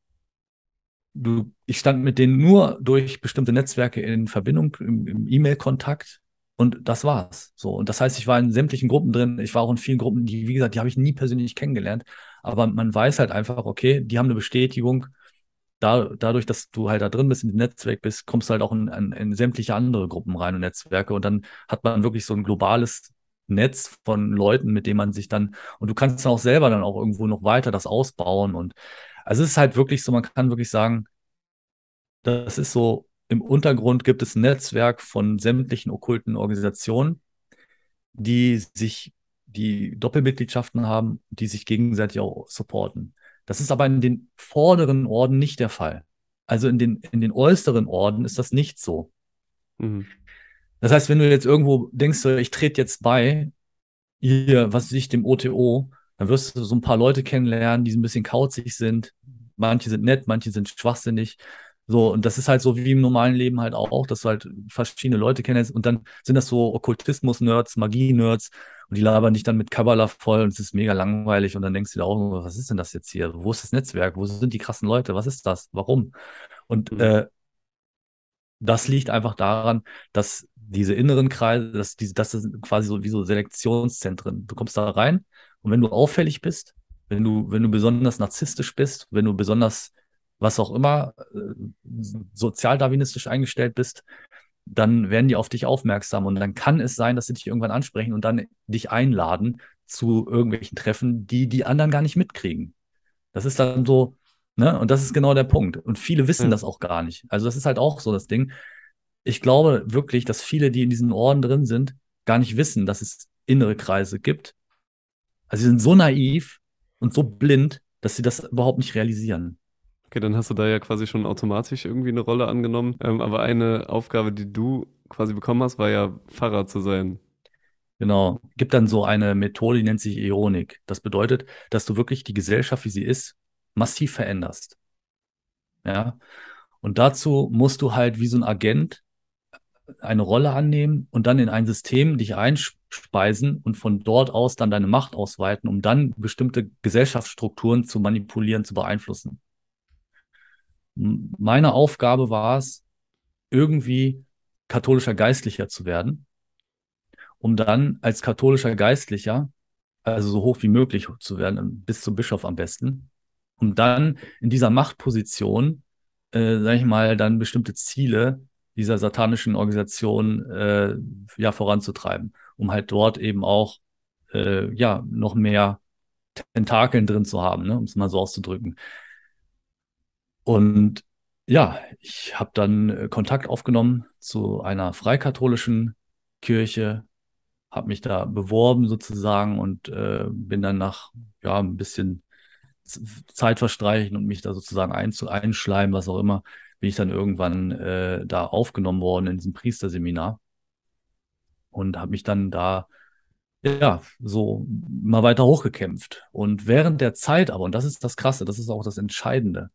du, ich stand mit denen nur durch bestimmte Netzwerke in Verbindung, im, im E-Mail-Kontakt und das war's. So. Und das heißt, ich war in sämtlichen Gruppen drin. Ich war auch in vielen Gruppen, die, wie gesagt, die habe ich nie persönlich kennengelernt. Aber man weiß halt einfach, okay, die haben eine Bestätigung. Da, dadurch, dass du halt da drin bist, in dem Netzwerk bist, kommst du halt auch in, in, in sämtliche andere Gruppen rein und Netzwerke. Und dann hat man wirklich so ein globales Netz von Leuten, mit denen man sich dann, und du kannst dann auch selber dann auch irgendwo noch weiter das ausbauen. Und also es ist halt wirklich so, man kann wirklich sagen, das ist so im Untergrund gibt es ein Netzwerk von sämtlichen okkulten Organisationen, die sich, die Doppelmitgliedschaften haben, die sich gegenseitig auch supporten. Das ist aber in den vorderen Orden nicht der Fall. Also in den, in den äußeren Orden ist das nicht so. Mhm. Das heißt, wenn du jetzt irgendwo denkst, ich trete jetzt bei, hier, was ich, dem OTO, dann wirst du so ein paar Leute kennenlernen, die ein bisschen kauzig sind. Manche sind nett, manche sind schwachsinnig. So, und das ist halt so wie im normalen Leben halt auch, dass du halt verschiedene Leute kennst und dann sind das so Okkultismus-Nerds, Magie-Nerds und die labern dich dann mit Kabbalah voll und es ist mega langweilig und dann denkst du dir auch, was ist denn das jetzt hier? Wo ist das Netzwerk? Wo sind die krassen Leute? Was ist das? Warum? Und mhm. äh, das liegt einfach daran, dass diese inneren Kreise, dass diese, das sind quasi so wie so Selektionszentren. Du kommst da rein und wenn du auffällig bist, wenn du, wenn du besonders narzisstisch bist, wenn du besonders was auch immer, äh, sozialdarwinistisch eingestellt bist, dann werden die auf dich aufmerksam und dann kann es sein, dass sie dich irgendwann ansprechen und dann dich einladen zu irgendwelchen Treffen, die die anderen gar nicht mitkriegen. Das ist dann so, ne? Und das ist genau der Punkt. Und viele wissen ja. das auch gar nicht. Also das ist halt auch so das Ding. Ich glaube wirklich, dass viele, die in diesen Orden drin sind, gar nicht wissen, dass es innere Kreise gibt. Also sie sind so naiv und so blind, dass sie das überhaupt nicht realisieren. Okay, dann hast du da ja quasi schon automatisch irgendwie eine Rolle angenommen. Ähm, aber eine Aufgabe, die du quasi bekommen hast, war ja Pfarrer zu sein. Genau. Gibt dann so eine Methode, die nennt sich Ionik. Das bedeutet, dass du wirklich die Gesellschaft, wie sie ist, massiv veränderst. Ja. Und dazu musst du halt wie so ein Agent eine Rolle annehmen und dann in ein System dich einspeisen und von dort aus dann deine Macht ausweiten, um dann bestimmte Gesellschaftsstrukturen zu manipulieren, zu beeinflussen meine Aufgabe war es, irgendwie katholischer Geistlicher zu werden, um dann als katholischer Geistlicher, also so hoch wie möglich zu werden, bis zum Bischof am besten, um dann in dieser Machtposition, äh, sage ich mal, dann bestimmte Ziele dieser satanischen Organisation äh, ja voranzutreiben, um halt dort eben auch äh, ja noch mehr Tentakeln drin zu haben, ne, um es mal so auszudrücken. Und ja, ich habe dann äh, Kontakt aufgenommen zu einer freikatholischen Kirche, habe mich da beworben sozusagen und äh, bin dann nach ja ein bisschen Zeit verstreichen und mich da sozusagen einzu einschleimen, was auch immer, bin ich dann irgendwann äh, da aufgenommen worden in diesem Priesterseminar und habe mich dann da ja so mal weiter hochgekämpft. Und während der Zeit aber, und das ist das Krasse, das ist auch das Entscheidende,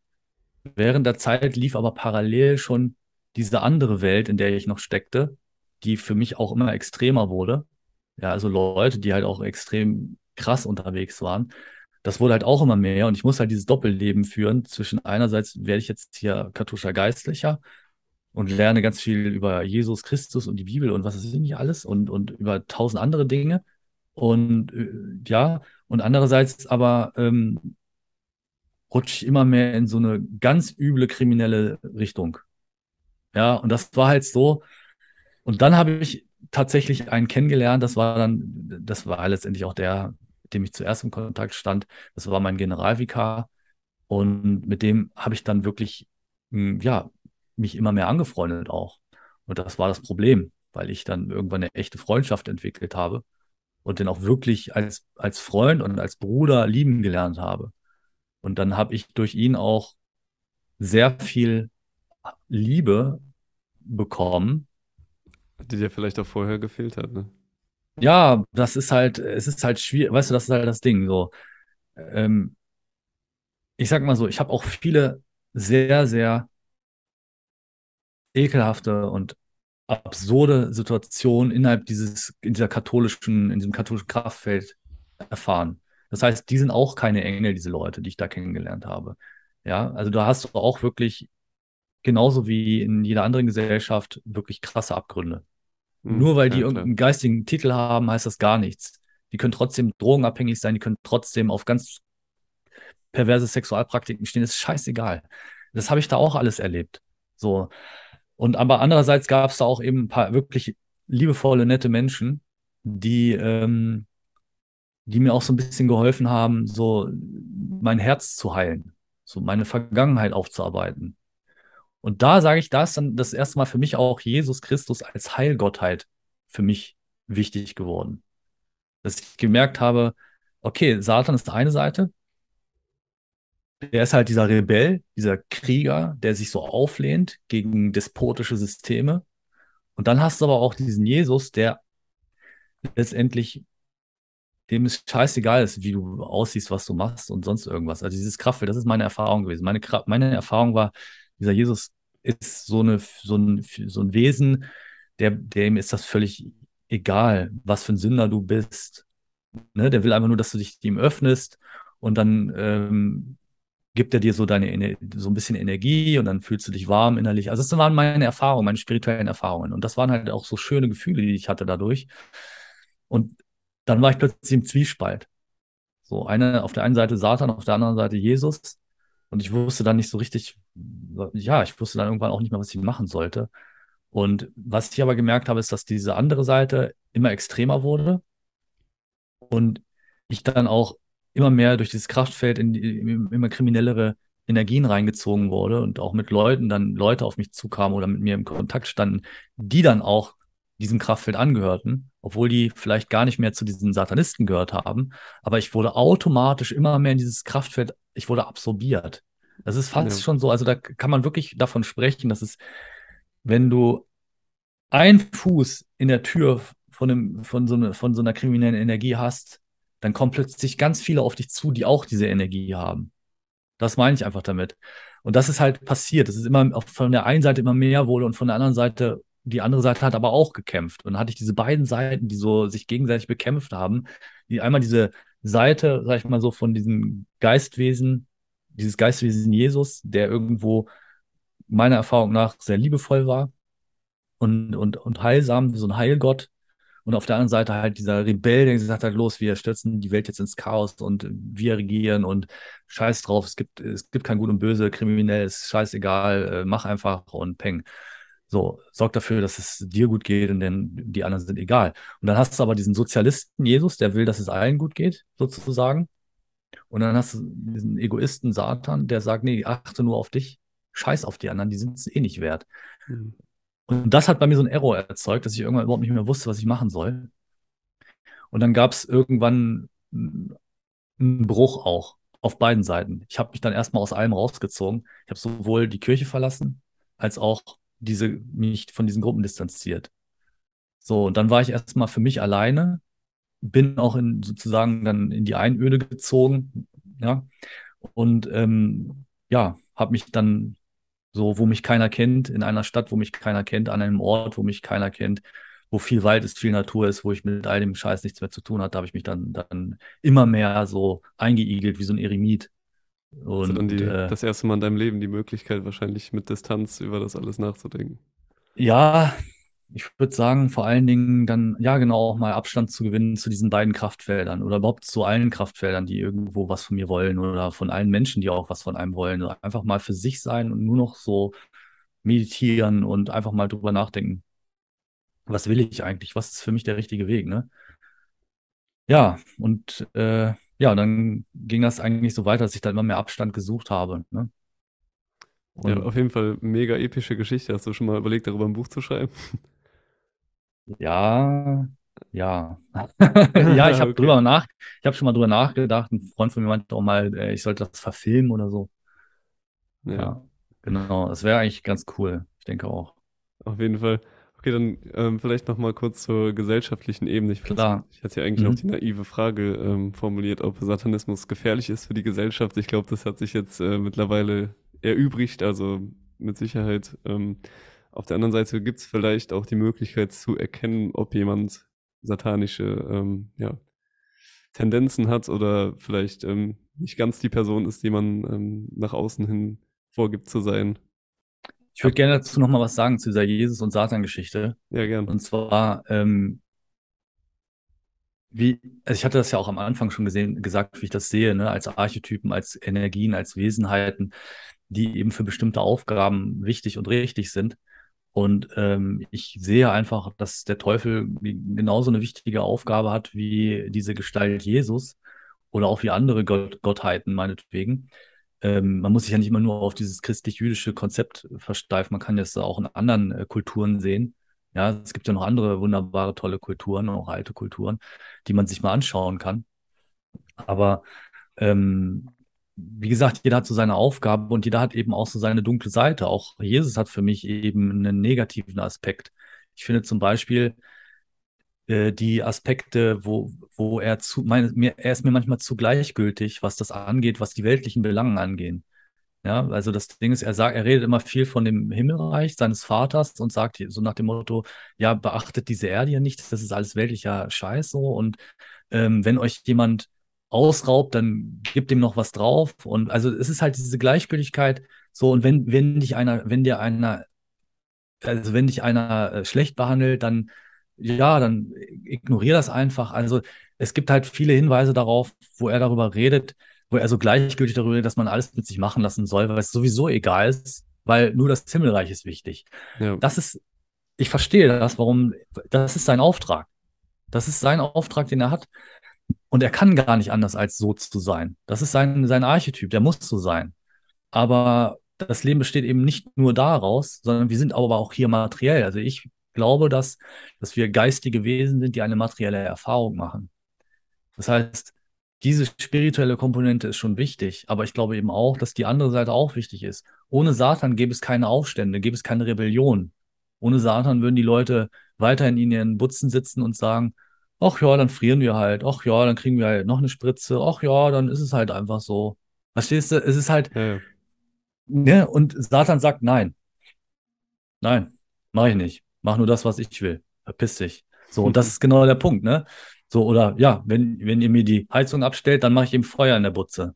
während der Zeit lief aber parallel schon diese andere Welt, in der ich noch steckte, die für mich auch immer extremer wurde. Ja, also Leute, die halt auch extrem krass unterwegs waren. Das wurde halt auch immer mehr und ich muss halt dieses Doppelleben führen zwischen einerseits werde ich jetzt hier katholischer Geistlicher und lerne ganz viel über Jesus Christus und die Bibel und was ist hier alles und, und über tausend andere Dinge. Und äh, ja, und andererseits aber ähm, rutsche ich immer mehr in so eine ganz üble kriminelle Richtung. Ja, und das war halt so. Und dann habe ich tatsächlich einen kennengelernt, das war dann, das war letztendlich auch der, mit dem ich zuerst im Kontakt stand. Das war mein Generalvikar. Und mit dem habe ich dann wirklich, hm, ja, mich immer mehr angefreundet auch. Und das war das Problem, weil ich dann irgendwann eine echte Freundschaft entwickelt habe und den auch wirklich als, als Freund und als Bruder lieben gelernt habe. Und dann habe ich durch ihn auch sehr viel Liebe bekommen. Die dir vielleicht auch vorher gefehlt hat, ne? Ja, das ist halt, es ist halt schwierig, weißt du, das ist halt das Ding. So, ähm, ich sag mal so, ich habe auch viele sehr, sehr ekelhafte und absurde Situationen innerhalb dieses, in dieser katholischen, in diesem katholischen Kraftfeld erfahren. Das heißt, die sind auch keine Engel, diese Leute, die ich da kennengelernt habe. Ja, also da hast du auch wirklich genauso wie in jeder anderen Gesellschaft wirklich krasse Abgründe. Mhm, Nur weil die ja, irgendeinen geistigen Titel haben, heißt das gar nichts. Die können trotzdem drogenabhängig sein, die können trotzdem auf ganz perverse Sexualpraktiken stehen, das ist scheißegal. Das habe ich da auch alles erlebt. So, und aber andererseits gab es da auch eben ein paar wirklich liebevolle, nette Menschen, die, ähm, die mir auch so ein bisschen geholfen haben, so mein Herz zu heilen, so meine Vergangenheit aufzuarbeiten. Und da sage ich, da ist dann das erste Mal für mich auch Jesus Christus als Heilgottheit für mich wichtig geworden. Dass ich gemerkt habe, okay, Satan ist eine Seite, der ist halt dieser Rebell, dieser Krieger, der sich so auflehnt gegen despotische Systeme. Und dann hast du aber auch diesen Jesus, der letztendlich dem es scheißegal ist, wie du aussiehst, was du machst und sonst irgendwas. Also dieses Kraftfeld, das ist meine Erfahrung gewesen. Meine, meine Erfahrung war, dieser Jesus ist so, eine, so, ein, so ein Wesen, der, dem ist das völlig egal, was für ein Sünder du bist. Ne? Der will einfach nur, dass du dich ihm öffnest und dann ähm, gibt er dir so deine so ein bisschen Energie und dann fühlst du dich warm innerlich. Also das waren meine Erfahrungen, meine spirituellen Erfahrungen und das waren halt auch so schöne Gefühle, die ich hatte dadurch. Und dann war ich plötzlich im Zwiespalt. So eine auf der einen Seite Satan, auf der anderen Seite Jesus und ich wusste dann nicht so richtig, ja, ich wusste dann irgendwann auch nicht mehr, was ich machen sollte. Und was ich aber gemerkt habe, ist, dass diese andere Seite immer extremer wurde und ich dann auch immer mehr durch dieses Kraftfeld in, in immer kriminellere Energien reingezogen wurde und auch mit Leuten dann Leute auf mich zukamen oder mit mir im Kontakt standen, die dann auch diesem Kraftfeld angehörten, obwohl die vielleicht gar nicht mehr zu diesen Satanisten gehört haben. Aber ich wurde automatisch immer mehr in dieses Kraftfeld, ich wurde absorbiert. Das ist fast ja. schon so, also da kann man wirklich davon sprechen, dass es, wenn du einen Fuß in der Tür von, einem, von, so, eine, von so einer kriminellen Energie hast, dann kommen plötzlich ganz viele auf dich zu, die auch diese Energie haben. Das meine ich einfach damit. Und das ist halt passiert. Es ist immer von der einen Seite immer mehr wurde und von der anderen Seite, die andere Seite hat aber auch gekämpft. Und dann hatte ich diese beiden Seiten, die so sich gegenseitig bekämpft haben. Die einmal diese Seite, sag ich mal so, von diesem Geistwesen, dieses Geistwesen Jesus, der irgendwo meiner Erfahrung nach sehr liebevoll war und, und, und heilsam, wie so ein Heilgott, und auf der anderen Seite halt dieser Rebell, der gesagt hat, los, wir stürzen die Welt jetzt ins Chaos und wir regieren und scheiß drauf, es gibt, es gibt kein Gut und Böse, kriminell ist scheißegal, äh, mach einfach und peng. So, sorg dafür, dass es dir gut geht und denn die anderen sind egal. Und dann hast du aber diesen Sozialisten Jesus, der will, dass es allen gut geht, sozusagen. Und dann hast du diesen Egoisten Satan, der sagt, nee, achte nur auf dich, scheiß auf die anderen, die sind es eh nicht wert. Mhm. Und das hat bei mir so ein Error erzeugt, dass ich irgendwann überhaupt nicht mehr wusste, was ich machen soll. Und dann gab es irgendwann einen Bruch auch auf beiden Seiten. Ich habe mich dann erstmal aus allem rausgezogen. Ich habe sowohl die Kirche verlassen, als auch diese, mich von diesen Gruppen distanziert. So, und dann war ich erstmal für mich alleine, bin auch in, sozusagen dann in die Einöde gezogen, ja. Und ähm, ja, habe mich dann so, wo mich keiner kennt, in einer Stadt, wo mich keiner kennt, an einem Ort, wo mich keiner kennt, wo viel Wald ist, viel Natur ist, wo ich mit all dem Scheiß nichts mehr zu tun hatte, habe ich mich dann, dann immer mehr so eingeigelt wie so ein Eremit. Und also dann die, äh, das erste Mal in deinem Leben die Möglichkeit, wahrscheinlich mit Distanz über das alles nachzudenken. Ja, ich würde sagen, vor allen Dingen dann, ja, genau, auch mal Abstand zu gewinnen zu diesen beiden Kraftfeldern oder überhaupt zu allen Kraftfeldern, die irgendwo was von mir wollen oder von allen Menschen, die auch was von einem wollen. Einfach mal für sich sein und nur noch so meditieren und einfach mal drüber nachdenken. Was will ich eigentlich? Was ist für mich der richtige Weg, ne? Ja, und äh, ja, dann ging das eigentlich so weiter, dass ich da immer mehr Abstand gesucht habe. Ne? Ja, auf jeden Fall mega epische Geschichte. Hast du schon mal überlegt, darüber ein Buch zu schreiben? Ja, ja. ja, ich habe okay. drüber nach, ich habe schon mal drüber nachgedacht. Ein Freund von mir meinte auch mal, äh, ich sollte das verfilmen oder so. Ja, ja genau. Das wäre eigentlich ganz cool. Ich denke auch. Auf jeden Fall. Okay, dann ähm, vielleicht noch mal kurz zur gesellschaftlichen Ebene. Ich, Klar. ich hatte ja eigentlich mhm. auch die naive Frage ähm, formuliert, ob Satanismus gefährlich ist für die Gesellschaft. Ich glaube, das hat sich jetzt äh, mittlerweile erübrigt, also mit Sicherheit. Ähm, auf der anderen Seite gibt es vielleicht auch die Möglichkeit zu erkennen, ob jemand satanische ähm, ja, Tendenzen hat oder vielleicht ähm, nicht ganz die Person ist, die man ähm, nach außen hin vorgibt zu sein. Ich würde gerne dazu nochmal was sagen zu dieser Jesus- und Satan-Geschichte. Ja, gerne. Und zwar, ähm, wie, also ich hatte das ja auch am Anfang schon gesehen, gesagt, wie ich das sehe, ne, als Archetypen, als Energien, als Wesenheiten, die eben für bestimmte Aufgaben wichtig und richtig sind. Und ähm, ich sehe einfach, dass der Teufel genauso eine wichtige Aufgabe hat wie diese Gestalt Jesus oder auch wie andere Gott Gottheiten meinetwegen. Ähm, man muss sich ja nicht immer nur auf dieses christlich-jüdische Konzept versteifen, man kann das auch in anderen äh, Kulturen sehen. Ja, es gibt ja noch andere wunderbare, tolle Kulturen, auch alte Kulturen, die man sich mal anschauen kann. Aber ähm, wie gesagt, jeder hat so seine Aufgabe und jeder hat eben auch so seine dunkle Seite. Auch Jesus hat für mich eben einen negativen Aspekt. Ich finde zum Beispiel äh, die Aspekte, wo, wo er zu, meine, mir, er ist mir manchmal zu gleichgültig, was das angeht, was die weltlichen Belangen angehen. Ja, also das Ding ist, er sagt, er redet immer viel von dem Himmelreich seines Vaters und sagt so nach dem Motto, ja, beachtet diese Erde ja nicht, das ist alles weltlicher Scheiß so und ähm, wenn euch jemand ausraubt, dann gibt ihm noch was drauf. Und also es ist halt diese Gleichgültigkeit. So, und wenn, wenn dich einer, wenn dir einer, also wenn dich einer äh, schlecht behandelt, dann ja, dann ignoriere das einfach. Also es gibt halt viele Hinweise darauf, wo er darüber redet, wo er so gleichgültig darüber redet, dass man alles mit sich machen lassen soll, weil es sowieso egal ist, weil nur das Himmelreich ist wichtig. Ja. Das ist, ich verstehe das, warum, das ist sein Auftrag. Das ist sein Auftrag, den er hat. Und er kann gar nicht anders, als so zu sein. Das ist sein, sein Archetyp, der muss so sein. Aber das Leben besteht eben nicht nur daraus, sondern wir sind aber auch hier materiell. Also ich glaube, dass, dass wir geistige Wesen sind, die eine materielle Erfahrung machen. Das heißt, diese spirituelle Komponente ist schon wichtig, aber ich glaube eben auch, dass die andere Seite auch wichtig ist. Ohne Satan gäbe es keine Aufstände, gäbe es keine Rebellion. Ohne Satan würden die Leute weiterhin in ihren Butzen sitzen und sagen, ach ja, dann frieren wir halt, ach ja, dann kriegen wir halt noch eine Spritze, ach ja, dann ist es halt einfach so. Verstehst du? Es ist halt, ja. Ne? Und Satan sagt, nein. Nein, mach ich nicht. Mach nur das, was ich will. Verpiss dich. So, und das ist genau der Punkt, ne? So, oder ja, wenn, wenn ihr mir die Heizung abstellt, dann mache ich ihm Feuer in der Butze.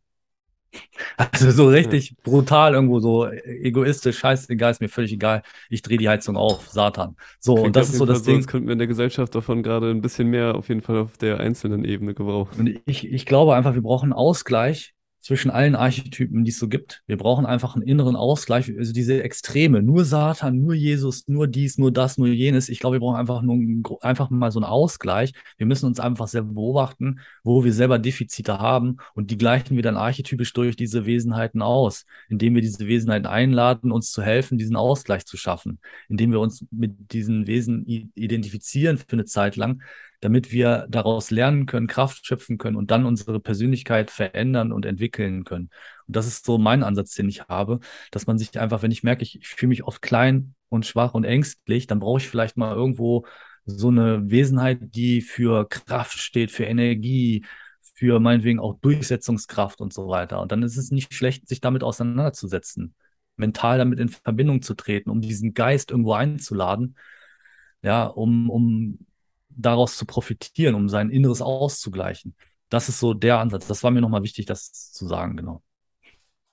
Also so richtig brutal irgendwo so egoistisch, scheißegal, ist mir völlig egal. Ich drehe die Heizung auf, Satan. So, Klingt und das ist so das Ding. Sonst könnten wir in der Gesellschaft davon gerade ein bisschen mehr auf jeden Fall auf der einzelnen Ebene gebrauchen. Und ich, ich glaube einfach, wir brauchen Ausgleich zwischen allen Archetypen, die es so gibt. Wir brauchen einfach einen inneren Ausgleich, also diese Extreme, nur Satan, nur Jesus, nur dies, nur das, nur jenes. Ich glaube, wir brauchen einfach nur einfach mal so einen Ausgleich. Wir müssen uns einfach selber beobachten, wo wir selber Defizite haben und die gleichen wir dann archetypisch durch diese Wesenheiten aus, indem wir diese Wesenheiten einladen, uns zu helfen, diesen Ausgleich zu schaffen, indem wir uns mit diesen Wesen identifizieren für eine Zeit lang, damit wir daraus lernen können, Kraft schöpfen können und dann unsere Persönlichkeit verändern und entwickeln können. Und das ist so mein Ansatz, den ich habe, dass man sich einfach, wenn ich merke, ich, ich fühle mich oft klein und schwach und ängstlich, dann brauche ich vielleicht mal irgendwo so eine Wesenheit, die für Kraft steht, für Energie, für meinetwegen auch Durchsetzungskraft und so weiter. Und dann ist es nicht schlecht, sich damit auseinanderzusetzen, mental damit in Verbindung zu treten, um diesen Geist irgendwo einzuladen, ja, um, um daraus zu profitieren, um sein Inneres auszugleichen. Das ist so der Ansatz. Das war mir nochmal wichtig, das zu sagen, genau.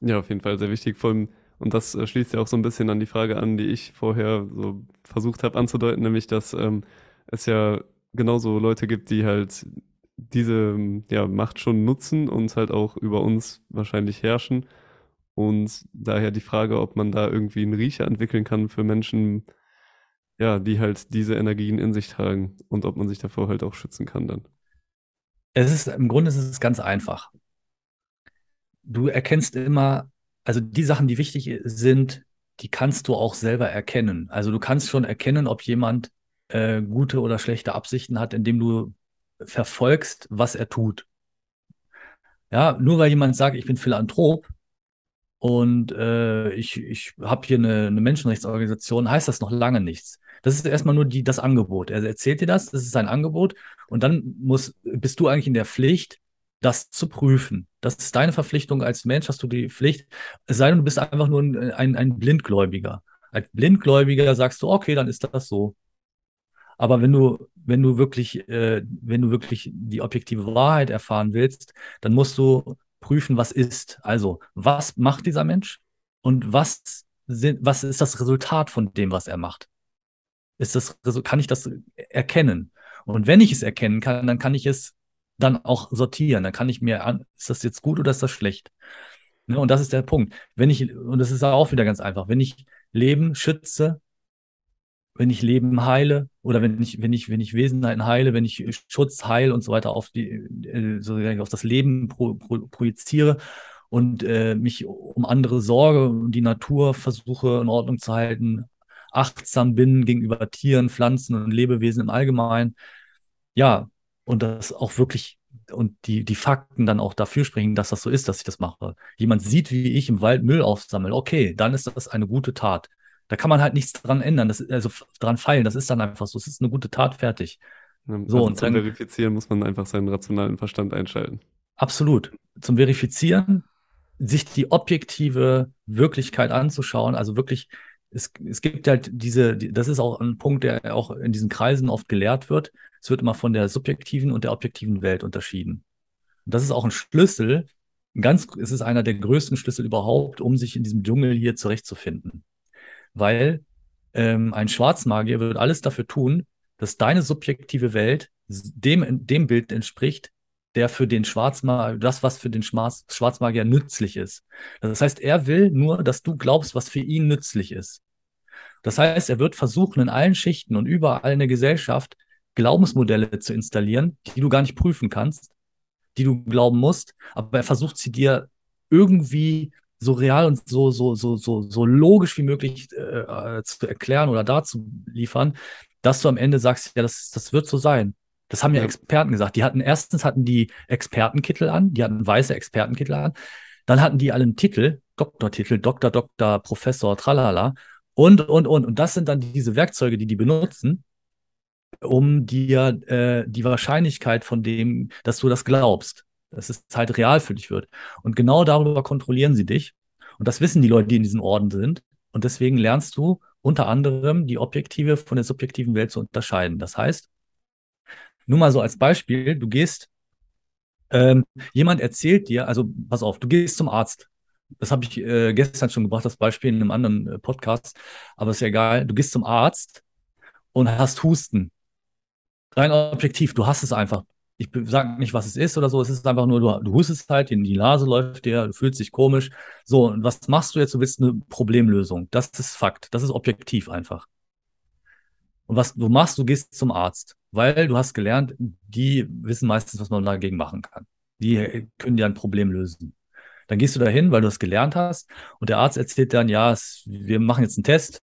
Ja, auf jeden Fall sehr wichtig. Vor allem, und das äh, schließt ja auch so ein bisschen an die Frage an, die ich vorher so versucht habe anzudeuten, nämlich, dass ähm, es ja genauso Leute gibt, die halt diese ja, Macht schon nutzen und halt auch über uns wahrscheinlich herrschen. Und daher die Frage, ob man da irgendwie einen Riecher entwickeln kann für Menschen, ja, die halt diese Energien in sich tragen und ob man sich davor halt auch schützen kann dann. Es ist, im Grunde ist es ganz einfach. Du erkennst immer, also die Sachen, die wichtig sind, die kannst du auch selber erkennen. Also du kannst schon erkennen, ob jemand äh, gute oder schlechte Absichten hat, indem du verfolgst, was er tut. Ja, nur weil jemand sagt, ich bin Philanthrop und äh, ich, ich habe hier eine, eine Menschenrechtsorganisation, heißt das noch lange nichts. Das ist erstmal nur die, das Angebot. Er erzählt dir das, das ist sein Angebot und dann muss, bist du eigentlich in der Pflicht, das zu prüfen. Das ist deine Verpflichtung als Mensch, hast du die Pflicht, es sei denn, du bist einfach nur ein, ein, ein Blindgläubiger. Als Blindgläubiger sagst du, okay, dann ist das so. Aber wenn du, wenn du wirklich, äh, wenn du wirklich die objektive Wahrheit erfahren willst, dann musst du prüfen, was ist. Also, was macht dieser Mensch und was sind, was ist das Resultat von dem, was er macht? Ist das, kann ich das erkennen? Und wenn ich es erkennen kann, dann kann ich es dann auch sortieren. Dann kann ich mir an, ist das jetzt gut oder ist das schlecht? Ne, und das ist der Punkt. Wenn ich, und das ist auch wieder ganz einfach, wenn ich Leben schütze, wenn ich Leben heile oder wenn ich, wenn ich, wenn ich Wesenheiten heile, wenn ich Schutz, Heil und so weiter auf die, äh, sozusagen auf das Leben pro, pro, projiziere und äh, mich um andere sorge und die Natur versuche in Ordnung zu halten, achtsam bin gegenüber Tieren, Pflanzen und Lebewesen im Allgemeinen. Ja, und das auch wirklich und die, die Fakten dann auch dafür sprechen, dass das so ist, dass ich das mache. Jemand sieht, wie ich im Wald Müll aufsammle. Okay, dann ist das eine gute Tat. Da kann man halt nichts dran ändern, das, also dran feilen. Das ist dann einfach so. Es ist eine gute Tat fertig. Ja, so, also und zum dann, Verifizieren muss man einfach seinen rationalen Verstand einschalten. Absolut. Zum Verifizieren, sich die objektive Wirklichkeit anzuschauen, also wirklich, es, es gibt halt diese, die, das ist auch ein Punkt, der auch in diesen Kreisen oft gelehrt wird. Es wird immer von der subjektiven und der objektiven Welt unterschieden. Und das ist auch ein Schlüssel, ganz, es ist einer der größten Schlüssel überhaupt, um sich in diesem Dschungel hier zurechtzufinden weil ähm, ein Schwarzmagier wird alles dafür tun, dass deine subjektive Welt dem, dem Bild entspricht, der für den Schwarzmagier, das, was für den Schwarzmagier nützlich ist. Das heißt, er will nur, dass du glaubst, was für ihn nützlich ist. Das heißt, er wird versuchen, in allen Schichten und überall in der Gesellschaft Glaubensmodelle zu installieren, die du gar nicht prüfen kannst, die du glauben musst, aber er versucht sie dir irgendwie so real und so, so, so, so, so logisch wie möglich äh, äh, zu erklären oder dazu liefern, dass du am Ende sagst, ja, das, das wird so sein. Das haben ja, ja Experten gesagt. Die hatten erstens hatten die Expertenkittel an, die hatten weiße Expertenkittel an, dann hatten die alle einen Titel, Doktortitel, Doktor, Doktor, Professor, tralala. Und, und, und. Und das sind dann diese Werkzeuge, die die benutzen, um dir äh, die Wahrscheinlichkeit von dem, dass du das glaubst, dass es halt real für dich wird. Und genau darüber kontrollieren sie dich. Und das wissen die Leute, die in diesen Orden sind. Und deswegen lernst du unter anderem die objektive von der subjektiven Welt zu unterscheiden. Das heißt, nur mal so als Beispiel, du gehst, ähm, jemand erzählt dir, also pass auf, du gehst zum Arzt. Das habe ich äh, gestern schon gebracht, das Beispiel in einem anderen äh, Podcast, aber ist ja egal. Du gehst zum Arzt und hast Husten. Rein objektiv, du hast es einfach ich sage nicht, was es ist oder so, es ist einfach nur, du, du hustest halt, die, die Nase läuft dir, du fühlst dich komisch. So, und was machst du jetzt? Du willst eine Problemlösung. Das ist Fakt. Das ist objektiv einfach. Und was du machst, du gehst zum Arzt, weil du hast gelernt, die wissen meistens, was man dagegen machen kann. Die können dir ein Problem lösen. Dann gehst du dahin, weil du es gelernt hast, und der Arzt erzählt dann, ja, es, wir machen jetzt einen Test.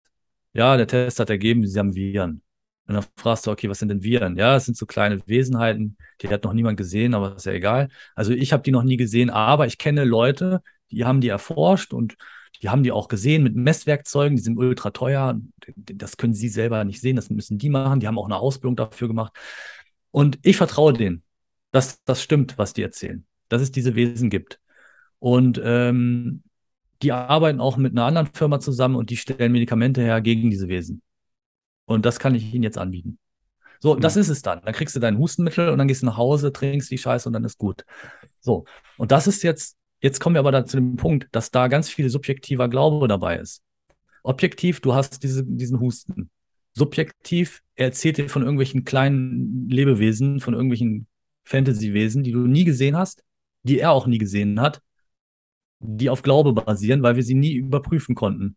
Ja, der Test hat ergeben, sie haben Viren. Und dann fragst du, okay, was sind denn Viren? Ja, das sind so kleine Wesenheiten, die hat noch niemand gesehen, aber ist ja egal. Also ich habe die noch nie gesehen, aber ich kenne Leute, die haben die erforscht und die haben die auch gesehen mit Messwerkzeugen, die sind ultra teuer. Das können sie selber nicht sehen, das müssen die machen. Die haben auch eine Ausbildung dafür gemacht. Und ich vertraue denen. dass das stimmt, was die erzählen, dass es diese Wesen gibt. Und ähm, die arbeiten auch mit einer anderen Firma zusammen und die stellen Medikamente her gegen diese Wesen. Und das kann ich ihnen jetzt anbieten. So, das ist es dann. Dann kriegst du dein Hustenmittel und dann gehst du nach Hause, trinkst die Scheiße und dann ist gut. So, und das ist jetzt, jetzt kommen wir aber da zu dem Punkt, dass da ganz viel subjektiver Glaube dabei ist. Objektiv, du hast diese, diesen Husten. Subjektiv, er erzählt dir von irgendwelchen kleinen Lebewesen, von irgendwelchen Fantasy-Wesen, die du nie gesehen hast, die er auch nie gesehen hat, die auf Glaube basieren, weil wir sie nie überprüfen konnten.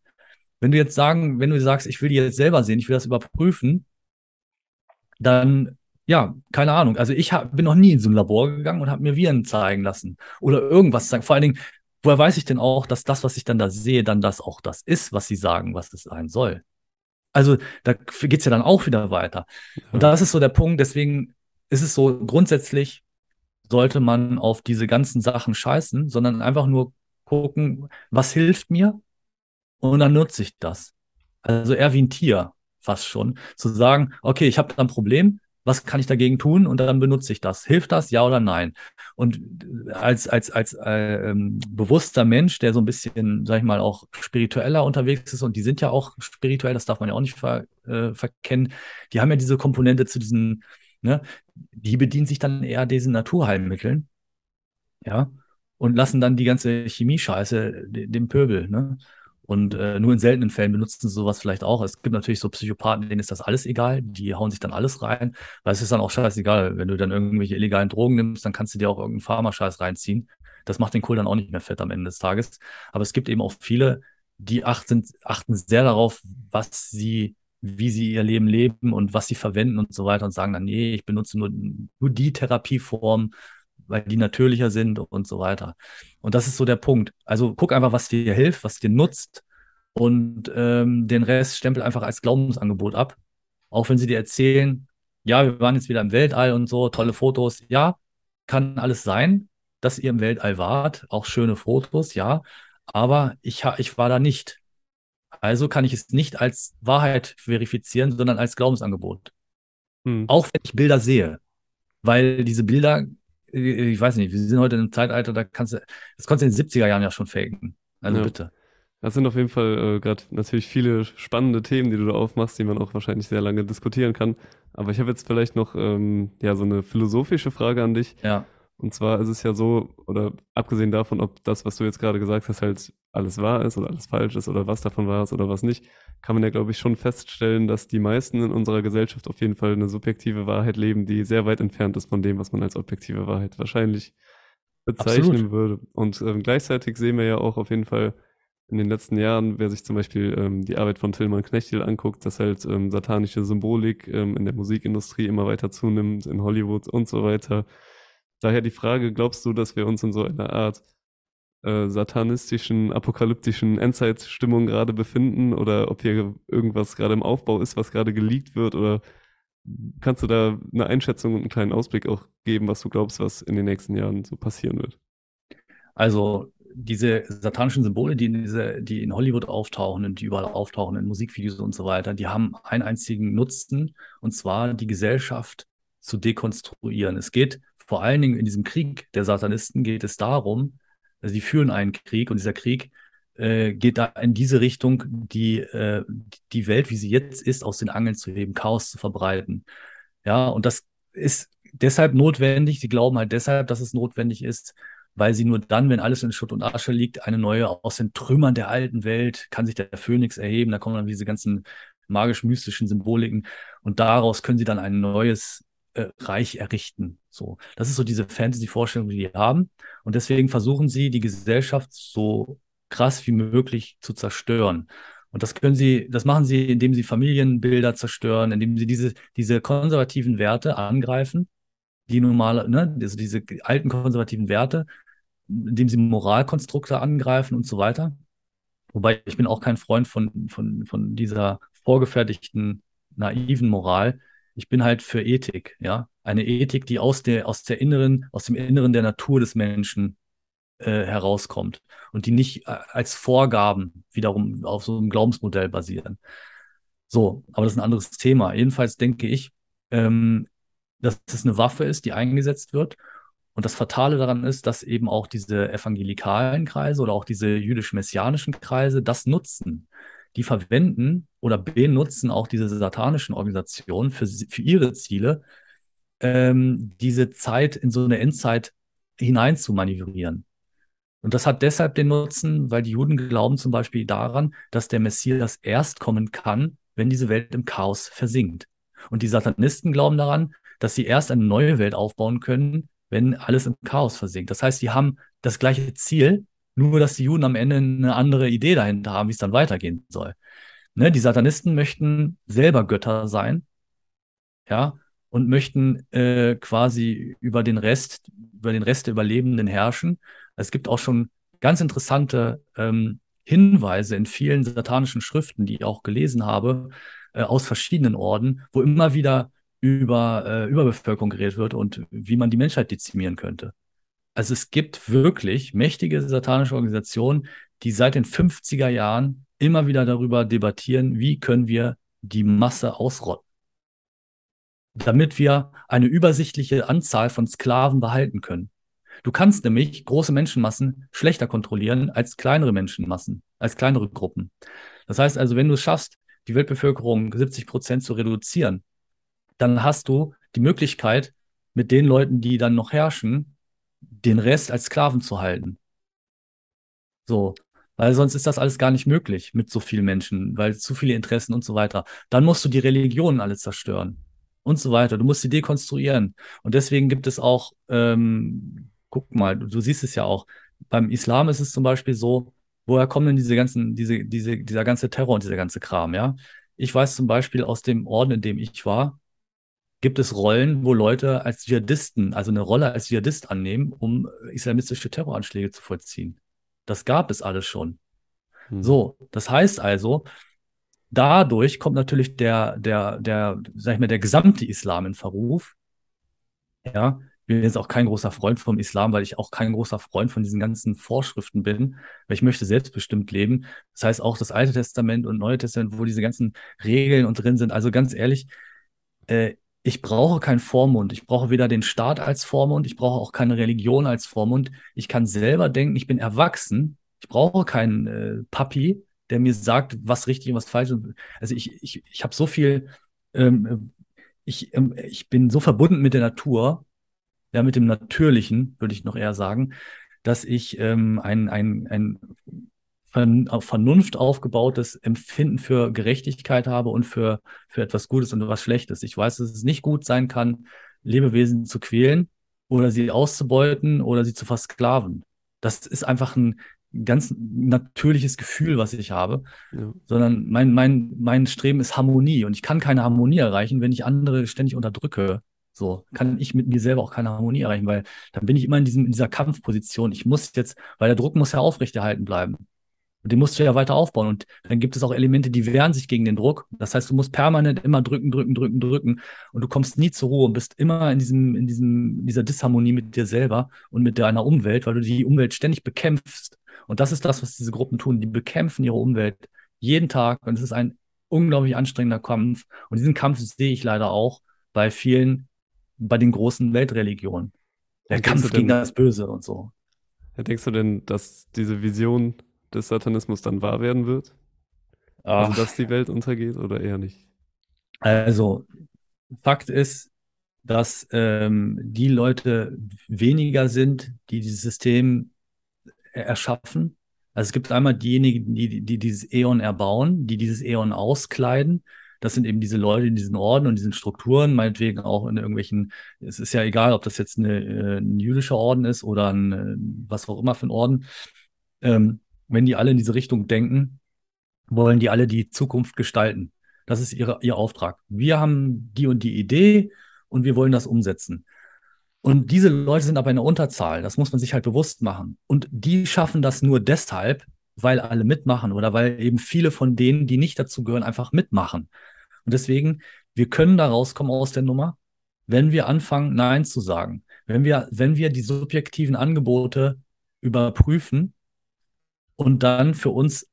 Wenn du jetzt sagen, wenn du sagst, ich will die jetzt selber sehen, ich will das überprüfen, dann, ja, keine Ahnung. Also ich hab, bin noch nie in so ein Labor gegangen und habe mir Viren zeigen lassen oder irgendwas zeigen. Vor allen Dingen, woher weiß ich denn auch, dass das, was ich dann da sehe, dann das auch das ist, was sie sagen, was es sein soll? Also da geht es ja dann auch wieder weiter. Ja. Und das ist so der Punkt, deswegen ist es so, grundsätzlich sollte man auf diese ganzen Sachen scheißen, sondern einfach nur gucken, was hilft mir und dann nutze ich das. Also eher wie ein Tier fast schon, zu sagen, okay, ich habe ein Problem, was kann ich dagegen tun und dann benutze ich das. Hilft das, ja oder nein? Und als, als, als äh, ähm, bewusster Mensch, der so ein bisschen, sag ich mal, auch spiritueller unterwegs ist, und die sind ja auch spirituell, das darf man ja auch nicht ver, äh, verkennen, die haben ja diese Komponente zu diesen, ne, die bedienen sich dann eher diesen Naturheilmitteln, ja, und lassen dann die ganze Chemie-Scheiße dem Pöbel, ne? Und äh, nur in seltenen Fällen benutzen sie sowas vielleicht auch. Es gibt natürlich so Psychopathen, denen ist das alles egal. Die hauen sich dann alles rein, weil es ist dann auch scheißegal. Wenn du dann irgendwelche illegalen Drogen nimmst, dann kannst du dir auch irgendeinen Pharmascheiß reinziehen. Das macht den Kohl dann auch nicht mehr fett am Ende des Tages. Aber es gibt eben auch viele, die achten, achten sehr darauf, was sie, wie sie ihr Leben leben und was sie verwenden und so weiter und sagen dann, nee, ich benutze nur, nur die Therapieform, weil die natürlicher sind und so weiter. Und das ist so der Punkt. Also guck einfach, was dir hilft, was dir nutzt und ähm, den Rest stempel einfach als Glaubensangebot ab. Auch wenn sie dir erzählen, ja, wir waren jetzt wieder im Weltall und so, tolle Fotos. Ja, kann alles sein, dass ihr im Weltall wart, auch schöne Fotos, ja, aber ich, ich war da nicht. Also kann ich es nicht als Wahrheit verifizieren, sondern als Glaubensangebot. Hm. Auch wenn ich Bilder sehe. Weil diese Bilder ich weiß nicht, wir sind heute in einem Zeitalter, da kannst du, das konntest du in den 70er Jahren ja schon faken. Also ja. bitte. Das sind auf jeden Fall äh, gerade natürlich viele spannende Themen, die du da aufmachst, die man auch wahrscheinlich sehr lange diskutieren kann. Aber ich habe jetzt vielleicht noch ähm, ja so eine philosophische Frage an dich. Ja. Und zwar ist es ja so, oder abgesehen davon, ob das, was du jetzt gerade gesagt hast, halt alles wahr ist oder alles falsch ist oder was davon wahr ist oder was nicht, kann man ja, glaube ich, schon feststellen, dass die meisten in unserer Gesellschaft auf jeden Fall eine subjektive Wahrheit leben, die sehr weit entfernt ist von dem, was man als objektive Wahrheit wahrscheinlich bezeichnen Absolut. würde. Und ähm, gleichzeitig sehen wir ja auch auf jeden Fall in den letzten Jahren, wer sich zum Beispiel ähm, die Arbeit von Tillmann Knechtel anguckt, dass halt ähm, satanische Symbolik ähm, in der Musikindustrie immer weiter zunimmt, in Hollywood und so weiter Daher die Frage, glaubst du, dass wir uns in so einer Art äh, satanistischen, apokalyptischen Endzeitstimmung gerade befinden oder ob hier irgendwas gerade im Aufbau ist, was gerade geleakt wird oder kannst du da eine Einschätzung und einen kleinen Ausblick auch geben, was du glaubst, was in den nächsten Jahren so passieren wird? Also diese satanischen Symbole, die in, diese, die in Hollywood auftauchen und die überall auftauchen, in Musikvideos und so weiter, die haben einen einzigen Nutzen, und zwar die Gesellschaft zu dekonstruieren. Es geht vor allen Dingen in diesem Krieg der Satanisten geht es darum, also sie führen einen Krieg und dieser Krieg äh, geht da in diese Richtung, die, äh, die Welt, wie sie jetzt ist, aus den Angeln zu heben, Chaos zu verbreiten. Ja, und das ist deshalb notwendig. Sie glauben halt deshalb, dass es notwendig ist, weil sie nur dann, wenn alles in Schutt und Asche liegt, eine neue aus den Trümmern der alten Welt kann sich der Phönix erheben. Da kommen dann diese ganzen magisch-mystischen Symboliken und daraus können sie dann ein neues äh, Reich errichten. So, das ist so diese Fantasy-Vorstellung, die die haben. Und deswegen versuchen sie, die Gesellschaft so krass wie möglich zu zerstören. Und das können sie, das machen sie, indem sie Familienbilder zerstören, indem sie diese, diese konservativen Werte angreifen, die normale, ne, also diese alten konservativen Werte, indem sie Moralkonstrukte angreifen und so weiter. Wobei ich bin auch kein Freund von, von, von dieser vorgefertigten, naiven Moral, ich bin halt für Ethik, ja. Eine Ethik, die aus der, aus der inneren, aus dem Inneren der Natur des Menschen äh, herauskommt und die nicht äh, als Vorgaben wiederum auf so einem Glaubensmodell basieren. So, aber das ist ein anderes Thema. Jedenfalls denke ich, ähm, dass es eine Waffe ist, die eingesetzt wird. Und das Fatale daran ist, dass eben auch diese evangelikalen Kreise oder auch diese jüdisch-messianischen Kreise das nutzen. Die verwenden oder benutzen auch diese satanischen Organisationen für, für ihre Ziele, ähm, diese Zeit in so eine Endzeit hinein zu manövrieren. Und das hat deshalb den Nutzen, weil die Juden glauben zum Beispiel daran, dass der Messias erst kommen kann, wenn diese Welt im Chaos versinkt. Und die Satanisten glauben daran, dass sie erst eine neue Welt aufbauen können, wenn alles im Chaos versinkt. Das heißt, sie haben das gleiche Ziel, nur dass die Juden am Ende eine andere Idee dahinter haben, wie es dann weitergehen soll. Ne, die Satanisten möchten selber Götter sein, ja, und möchten äh, quasi über den Rest, über den Rest der Überlebenden herrschen. Es gibt auch schon ganz interessante ähm, Hinweise in vielen satanischen Schriften, die ich auch gelesen habe, äh, aus verschiedenen Orden, wo immer wieder über äh, Überbevölkerung geredet wird und wie man die Menschheit dezimieren könnte. Also es gibt wirklich mächtige satanische Organisationen, die seit den 50er Jahren immer wieder darüber debattieren, wie können wir die Masse ausrotten, damit wir eine übersichtliche Anzahl von Sklaven behalten können. Du kannst nämlich große Menschenmassen schlechter kontrollieren als kleinere Menschenmassen, als kleinere Gruppen. Das heißt also, wenn du es schaffst, die Weltbevölkerung 70 Prozent zu reduzieren, dann hast du die Möglichkeit, mit den Leuten, die dann noch herrschen, den Rest als Sklaven zu halten. So, weil sonst ist das alles gar nicht möglich mit so vielen Menschen, weil zu viele Interessen und so weiter. Dann musst du die Religionen alle zerstören und so weiter. Du musst sie dekonstruieren. Und deswegen gibt es auch, ähm, guck mal, du, du siehst es ja auch, beim Islam ist es zum Beispiel so, woher kommen denn diese ganzen, diese, diese, dieser ganze Terror und dieser ganze Kram, ja? Ich weiß zum Beispiel aus dem Orden, in dem ich war, gibt es Rollen, wo Leute als Dschihadisten, also eine Rolle als Dschihadist annehmen, um islamistische Terroranschläge zu vollziehen. Das gab es alles schon. Hm. So, das heißt also, dadurch kommt natürlich der, der, der, sag ich mal, der gesamte Islam in Verruf. Ja, ich bin jetzt auch kein großer Freund vom Islam, weil ich auch kein großer Freund von diesen ganzen Vorschriften bin, weil ich möchte selbstbestimmt leben. Das heißt auch das Alte Testament und Neue Testament, wo diese ganzen Regeln und drin sind. Also ganz ehrlich, äh, ich brauche keinen Vormund. Ich brauche weder den Staat als Vormund, ich brauche auch keine Religion als Vormund. Ich kann selber denken, ich bin erwachsen. Ich brauche keinen äh, Papi, der mir sagt, was richtig und was falsch ist. Also ich, ich, ich habe so viel, ähm, ich, ähm, ich bin so verbunden mit der Natur, ja, mit dem Natürlichen, würde ich noch eher sagen, dass ich ähm, ein, ein, ein auf Vernunft aufgebautes Empfinden für Gerechtigkeit habe und für, für etwas Gutes und etwas Schlechtes. Ich weiß, dass es nicht gut sein kann, Lebewesen zu quälen oder sie auszubeuten oder sie zu versklaven. Das ist einfach ein ganz natürliches Gefühl, was ich habe, ja. sondern mein, mein, mein Streben ist Harmonie und ich kann keine Harmonie erreichen, wenn ich andere ständig unterdrücke. So kann ich mit mir selber auch keine Harmonie erreichen, weil dann bin ich immer in, diesem, in dieser Kampfposition. Ich muss jetzt, weil der Druck muss ja aufrechterhalten bleiben. Und den musst du ja weiter aufbauen. Und dann gibt es auch Elemente, die wehren sich gegen den Druck. Das heißt, du musst permanent immer drücken, drücken, drücken, drücken. Und du kommst nie zur Ruhe und bist immer in diesem, in diesem, dieser Disharmonie mit dir selber und mit deiner Umwelt, weil du die Umwelt ständig bekämpfst. Und das ist das, was diese Gruppen tun. Die bekämpfen ihre Umwelt jeden Tag. Und es ist ein unglaublich anstrengender Kampf. Und diesen Kampf sehe ich leider auch bei vielen, bei den großen Weltreligionen. Der Kampf gegen das Böse und so. Ja, denkst du denn, dass diese Vision des Satanismus dann wahr werden wird? Ach. Also, dass die Welt untergeht oder eher nicht? Also, Fakt ist, dass ähm, die Leute weniger sind, die dieses System erschaffen. Also es gibt einmal diejenigen, die, die dieses Äon erbauen, die dieses Äon auskleiden. Das sind eben diese Leute in diesen Orden und diesen Strukturen, meinetwegen auch in irgendwelchen, es ist ja egal, ob das jetzt eine, äh, ein jüdischer Orden ist oder ein, äh, was auch immer für ein Orden. Ähm, wenn die alle in diese Richtung denken, wollen die alle die Zukunft gestalten. Das ist ihre, ihr Auftrag. Wir haben die und die Idee und wir wollen das umsetzen. Und diese Leute sind aber in der Unterzahl. Das muss man sich halt bewusst machen. Und die schaffen das nur deshalb, weil alle mitmachen oder weil eben viele von denen, die nicht dazu gehören, einfach mitmachen. Und deswegen, wir können da rauskommen aus der Nummer, wenn wir anfangen, Nein zu sagen. Wenn wir, wenn wir die subjektiven Angebote überprüfen und dann für uns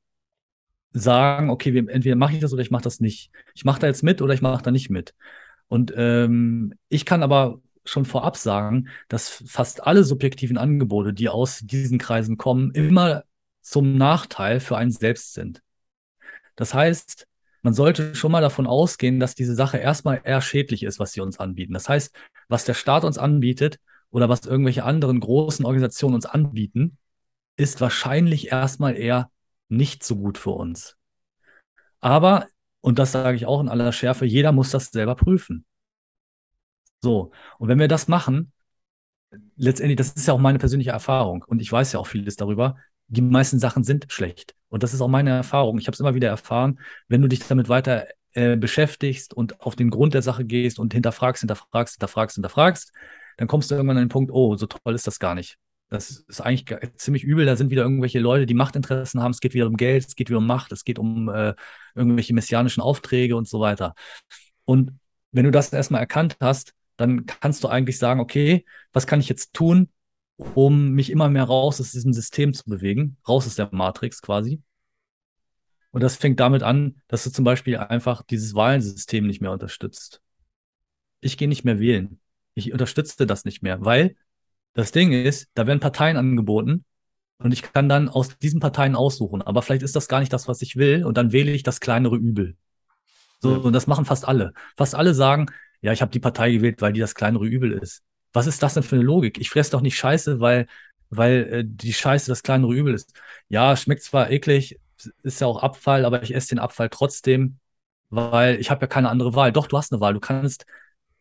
sagen, okay, wir, entweder mache ich das oder ich mache das nicht. Ich mache da jetzt mit oder ich mache da nicht mit. Und ähm, ich kann aber schon vorab sagen, dass fast alle subjektiven Angebote, die aus diesen Kreisen kommen, immer zum Nachteil für einen selbst sind. Das heißt, man sollte schon mal davon ausgehen, dass diese Sache erstmal eher schädlich ist, was sie uns anbieten. Das heißt, was der Staat uns anbietet oder was irgendwelche anderen großen Organisationen uns anbieten, ist wahrscheinlich erstmal eher nicht so gut für uns. Aber, und das sage ich auch in aller Schärfe, jeder muss das selber prüfen. So, und wenn wir das machen, letztendlich, das ist ja auch meine persönliche Erfahrung und ich weiß ja auch vieles darüber, die meisten Sachen sind schlecht. Und das ist auch meine Erfahrung. Ich habe es immer wieder erfahren, wenn du dich damit weiter äh, beschäftigst und auf den Grund der Sache gehst und hinterfragst, hinterfragst, hinterfragst, hinterfragst, dann kommst du irgendwann an den Punkt, oh, so toll ist das gar nicht. Das ist eigentlich ziemlich übel. Da sind wieder irgendwelche Leute, die Machtinteressen haben. Es geht wieder um Geld, es geht wieder um Macht, es geht um äh, irgendwelche messianischen Aufträge und so weiter. Und wenn du das erstmal erkannt hast, dann kannst du eigentlich sagen, okay, was kann ich jetzt tun, um mich immer mehr raus aus diesem System zu bewegen, raus aus der Matrix quasi. Und das fängt damit an, dass du zum Beispiel einfach dieses Wahlsystem nicht mehr unterstützt. Ich gehe nicht mehr wählen. Ich unterstütze das nicht mehr, weil das Ding ist, da werden Parteien angeboten und ich kann dann aus diesen Parteien aussuchen. Aber vielleicht ist das gar nicht das, was ich will und dann wähle ich das kleinere Übel. So, ja. und das machen fast alle. Fast alle sagen, ja, ich habe die Partei gewählt, weil die das kleinere Übel ist. Was ist das denn für eine Logik? Ich fresse doch nicht Scheiße, weil, weil äh, die Scheiße das kleinere Übel ist. Ja, schmeckt zwar eklig, ist ja auch Abfall, aber ich esse den Abfall trotzdem, weil ich habe ja keine andere Wahl. Doch, du hast eine Wahl. Du kannst,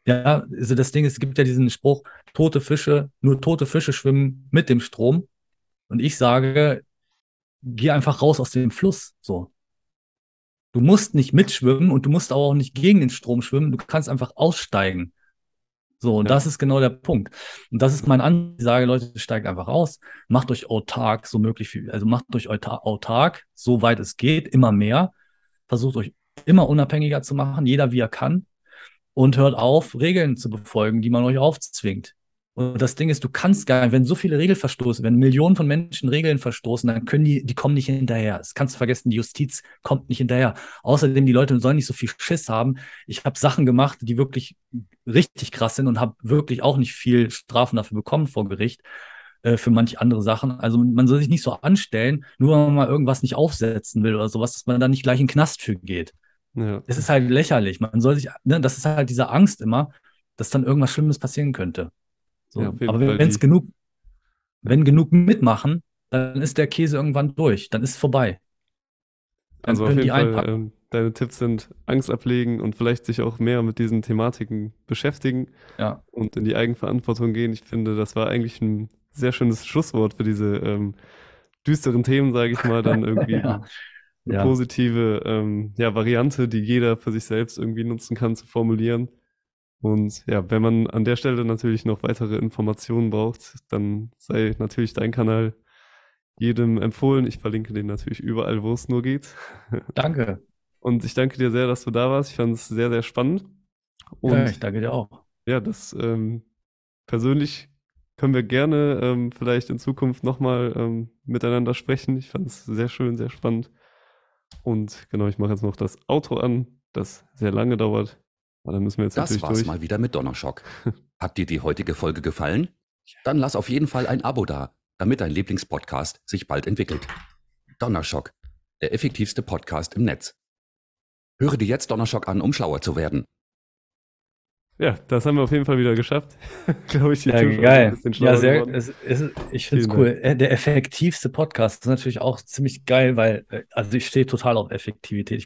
ja, also das Ding ist, es gibt ja diesen Spruch, tote Fische, nur tote Fische schwimmen mit dem Strom. Und ich sage, geh einfach raus aus dem Fluss. So. Du musst nicht mitschwimmen und du musst auch nicht gegen den Strom schwimmen. Du kannst einfach aussteigen. So, und ja. das ist genau der Punkt. Und das ist mein Ansatz. Ich sage, Leute, steigt einfach aus, macht euch autark so möglich viel, also macht euch autark, so weit es geht, immer mehr. Versucht euch immer unabhängiger zu machen, jeder wie er kann. Und hört auf, Regeln zu befolgen, die man euch aufzwingt. Und das Ding ist, du kannst gar nicht, wenn so viele Regeln verstoßen, wenn Millionen von Menschen Regeln verstoßen, dann können die, die kommen nicht hinterher. Das kannst du vergessen, die Justiz kommt nicht hinterher. Außerdem, die Leute sollen nicht so viel Schiss haben. Ich habe Sachen gemacht, die wirklich richtig krass sind und habe wirklich auch nicht viel Strafen dafür bekommen vor Gericht äh, für manche andere Sachen. Also man soll sich nicht so anstellen, nur wenn man mal irgendwas nicht aufsetzen will oder sowas, dass man dann nicht gleich in den Knast für geht. Ja. Es ist halt lächerlich. Man soll sich, ne, das ist halt diese Angst immer, dass dann irgendwas Schlimmes passieren könnte. So. Ja, aber wenn es genug, wenn genug mitmachen, dann ist der Käse irgendwann durch, dann ist es vorbei. Dann also auf jeden Fall, ähm, deine Tipps sind Angst ablegen und vielleicht sich auch mehr mit diesen Thematiken beschäftigen ja. und in die Eigenverantwortung gehen. Ich finde, das war eigentlich ein sehr schönes Schlusswort für diese ähm, düsteren Themen, sage ich mal, dann irgendwie ja. eine ja. positive ähm, ja, Variante, die jeder für sich selbst irgendwie nutzen kann, zu formulieren. Und ja, wenn man an der Stelle natürlich noch weitere Informationen braucht, dann sei natürlich dein Kanal jedem empfohlen. Ich verlinke den natürlich überall, wo es nur geht. Danke. Und ich danke dir sehr, dass du da warst. Ich fand es sehr, sehr spannend. Und ja, ich danke dir auch. Ja, das ähm, persönlich können wir gerne ähm, vielleicht in Zukunft nochmal ähm, miteinander sprechen. Ich fand es sehr schön, sehr spannend. Und genau, ich mache jetzt noch das Outro an, das sehr lange dauert. Aber dann müssen wir jetzt das war's durch. mal wieder mit Donnerschock. Hat dir die heutige Folge gefallen? Dann lass auf jeden Fall ein Abo da, damit dein Lieblingspodcast sich bald entwickelt. Donnerschock, der effektivste Podcast im Netz. Höre dir jetzt Donnerschock an, um schlauer zu werden. Ja, das haben wir auf jeden Fall wieder geschafft. Glaube ich, die ja, geil. ja, sehr, es, es, ich finde es cool. Dank. Der effektivste Podcast ist natürlich auch ziemlich geil, weil, äh, also ich stehe total auf Effektivität. Ich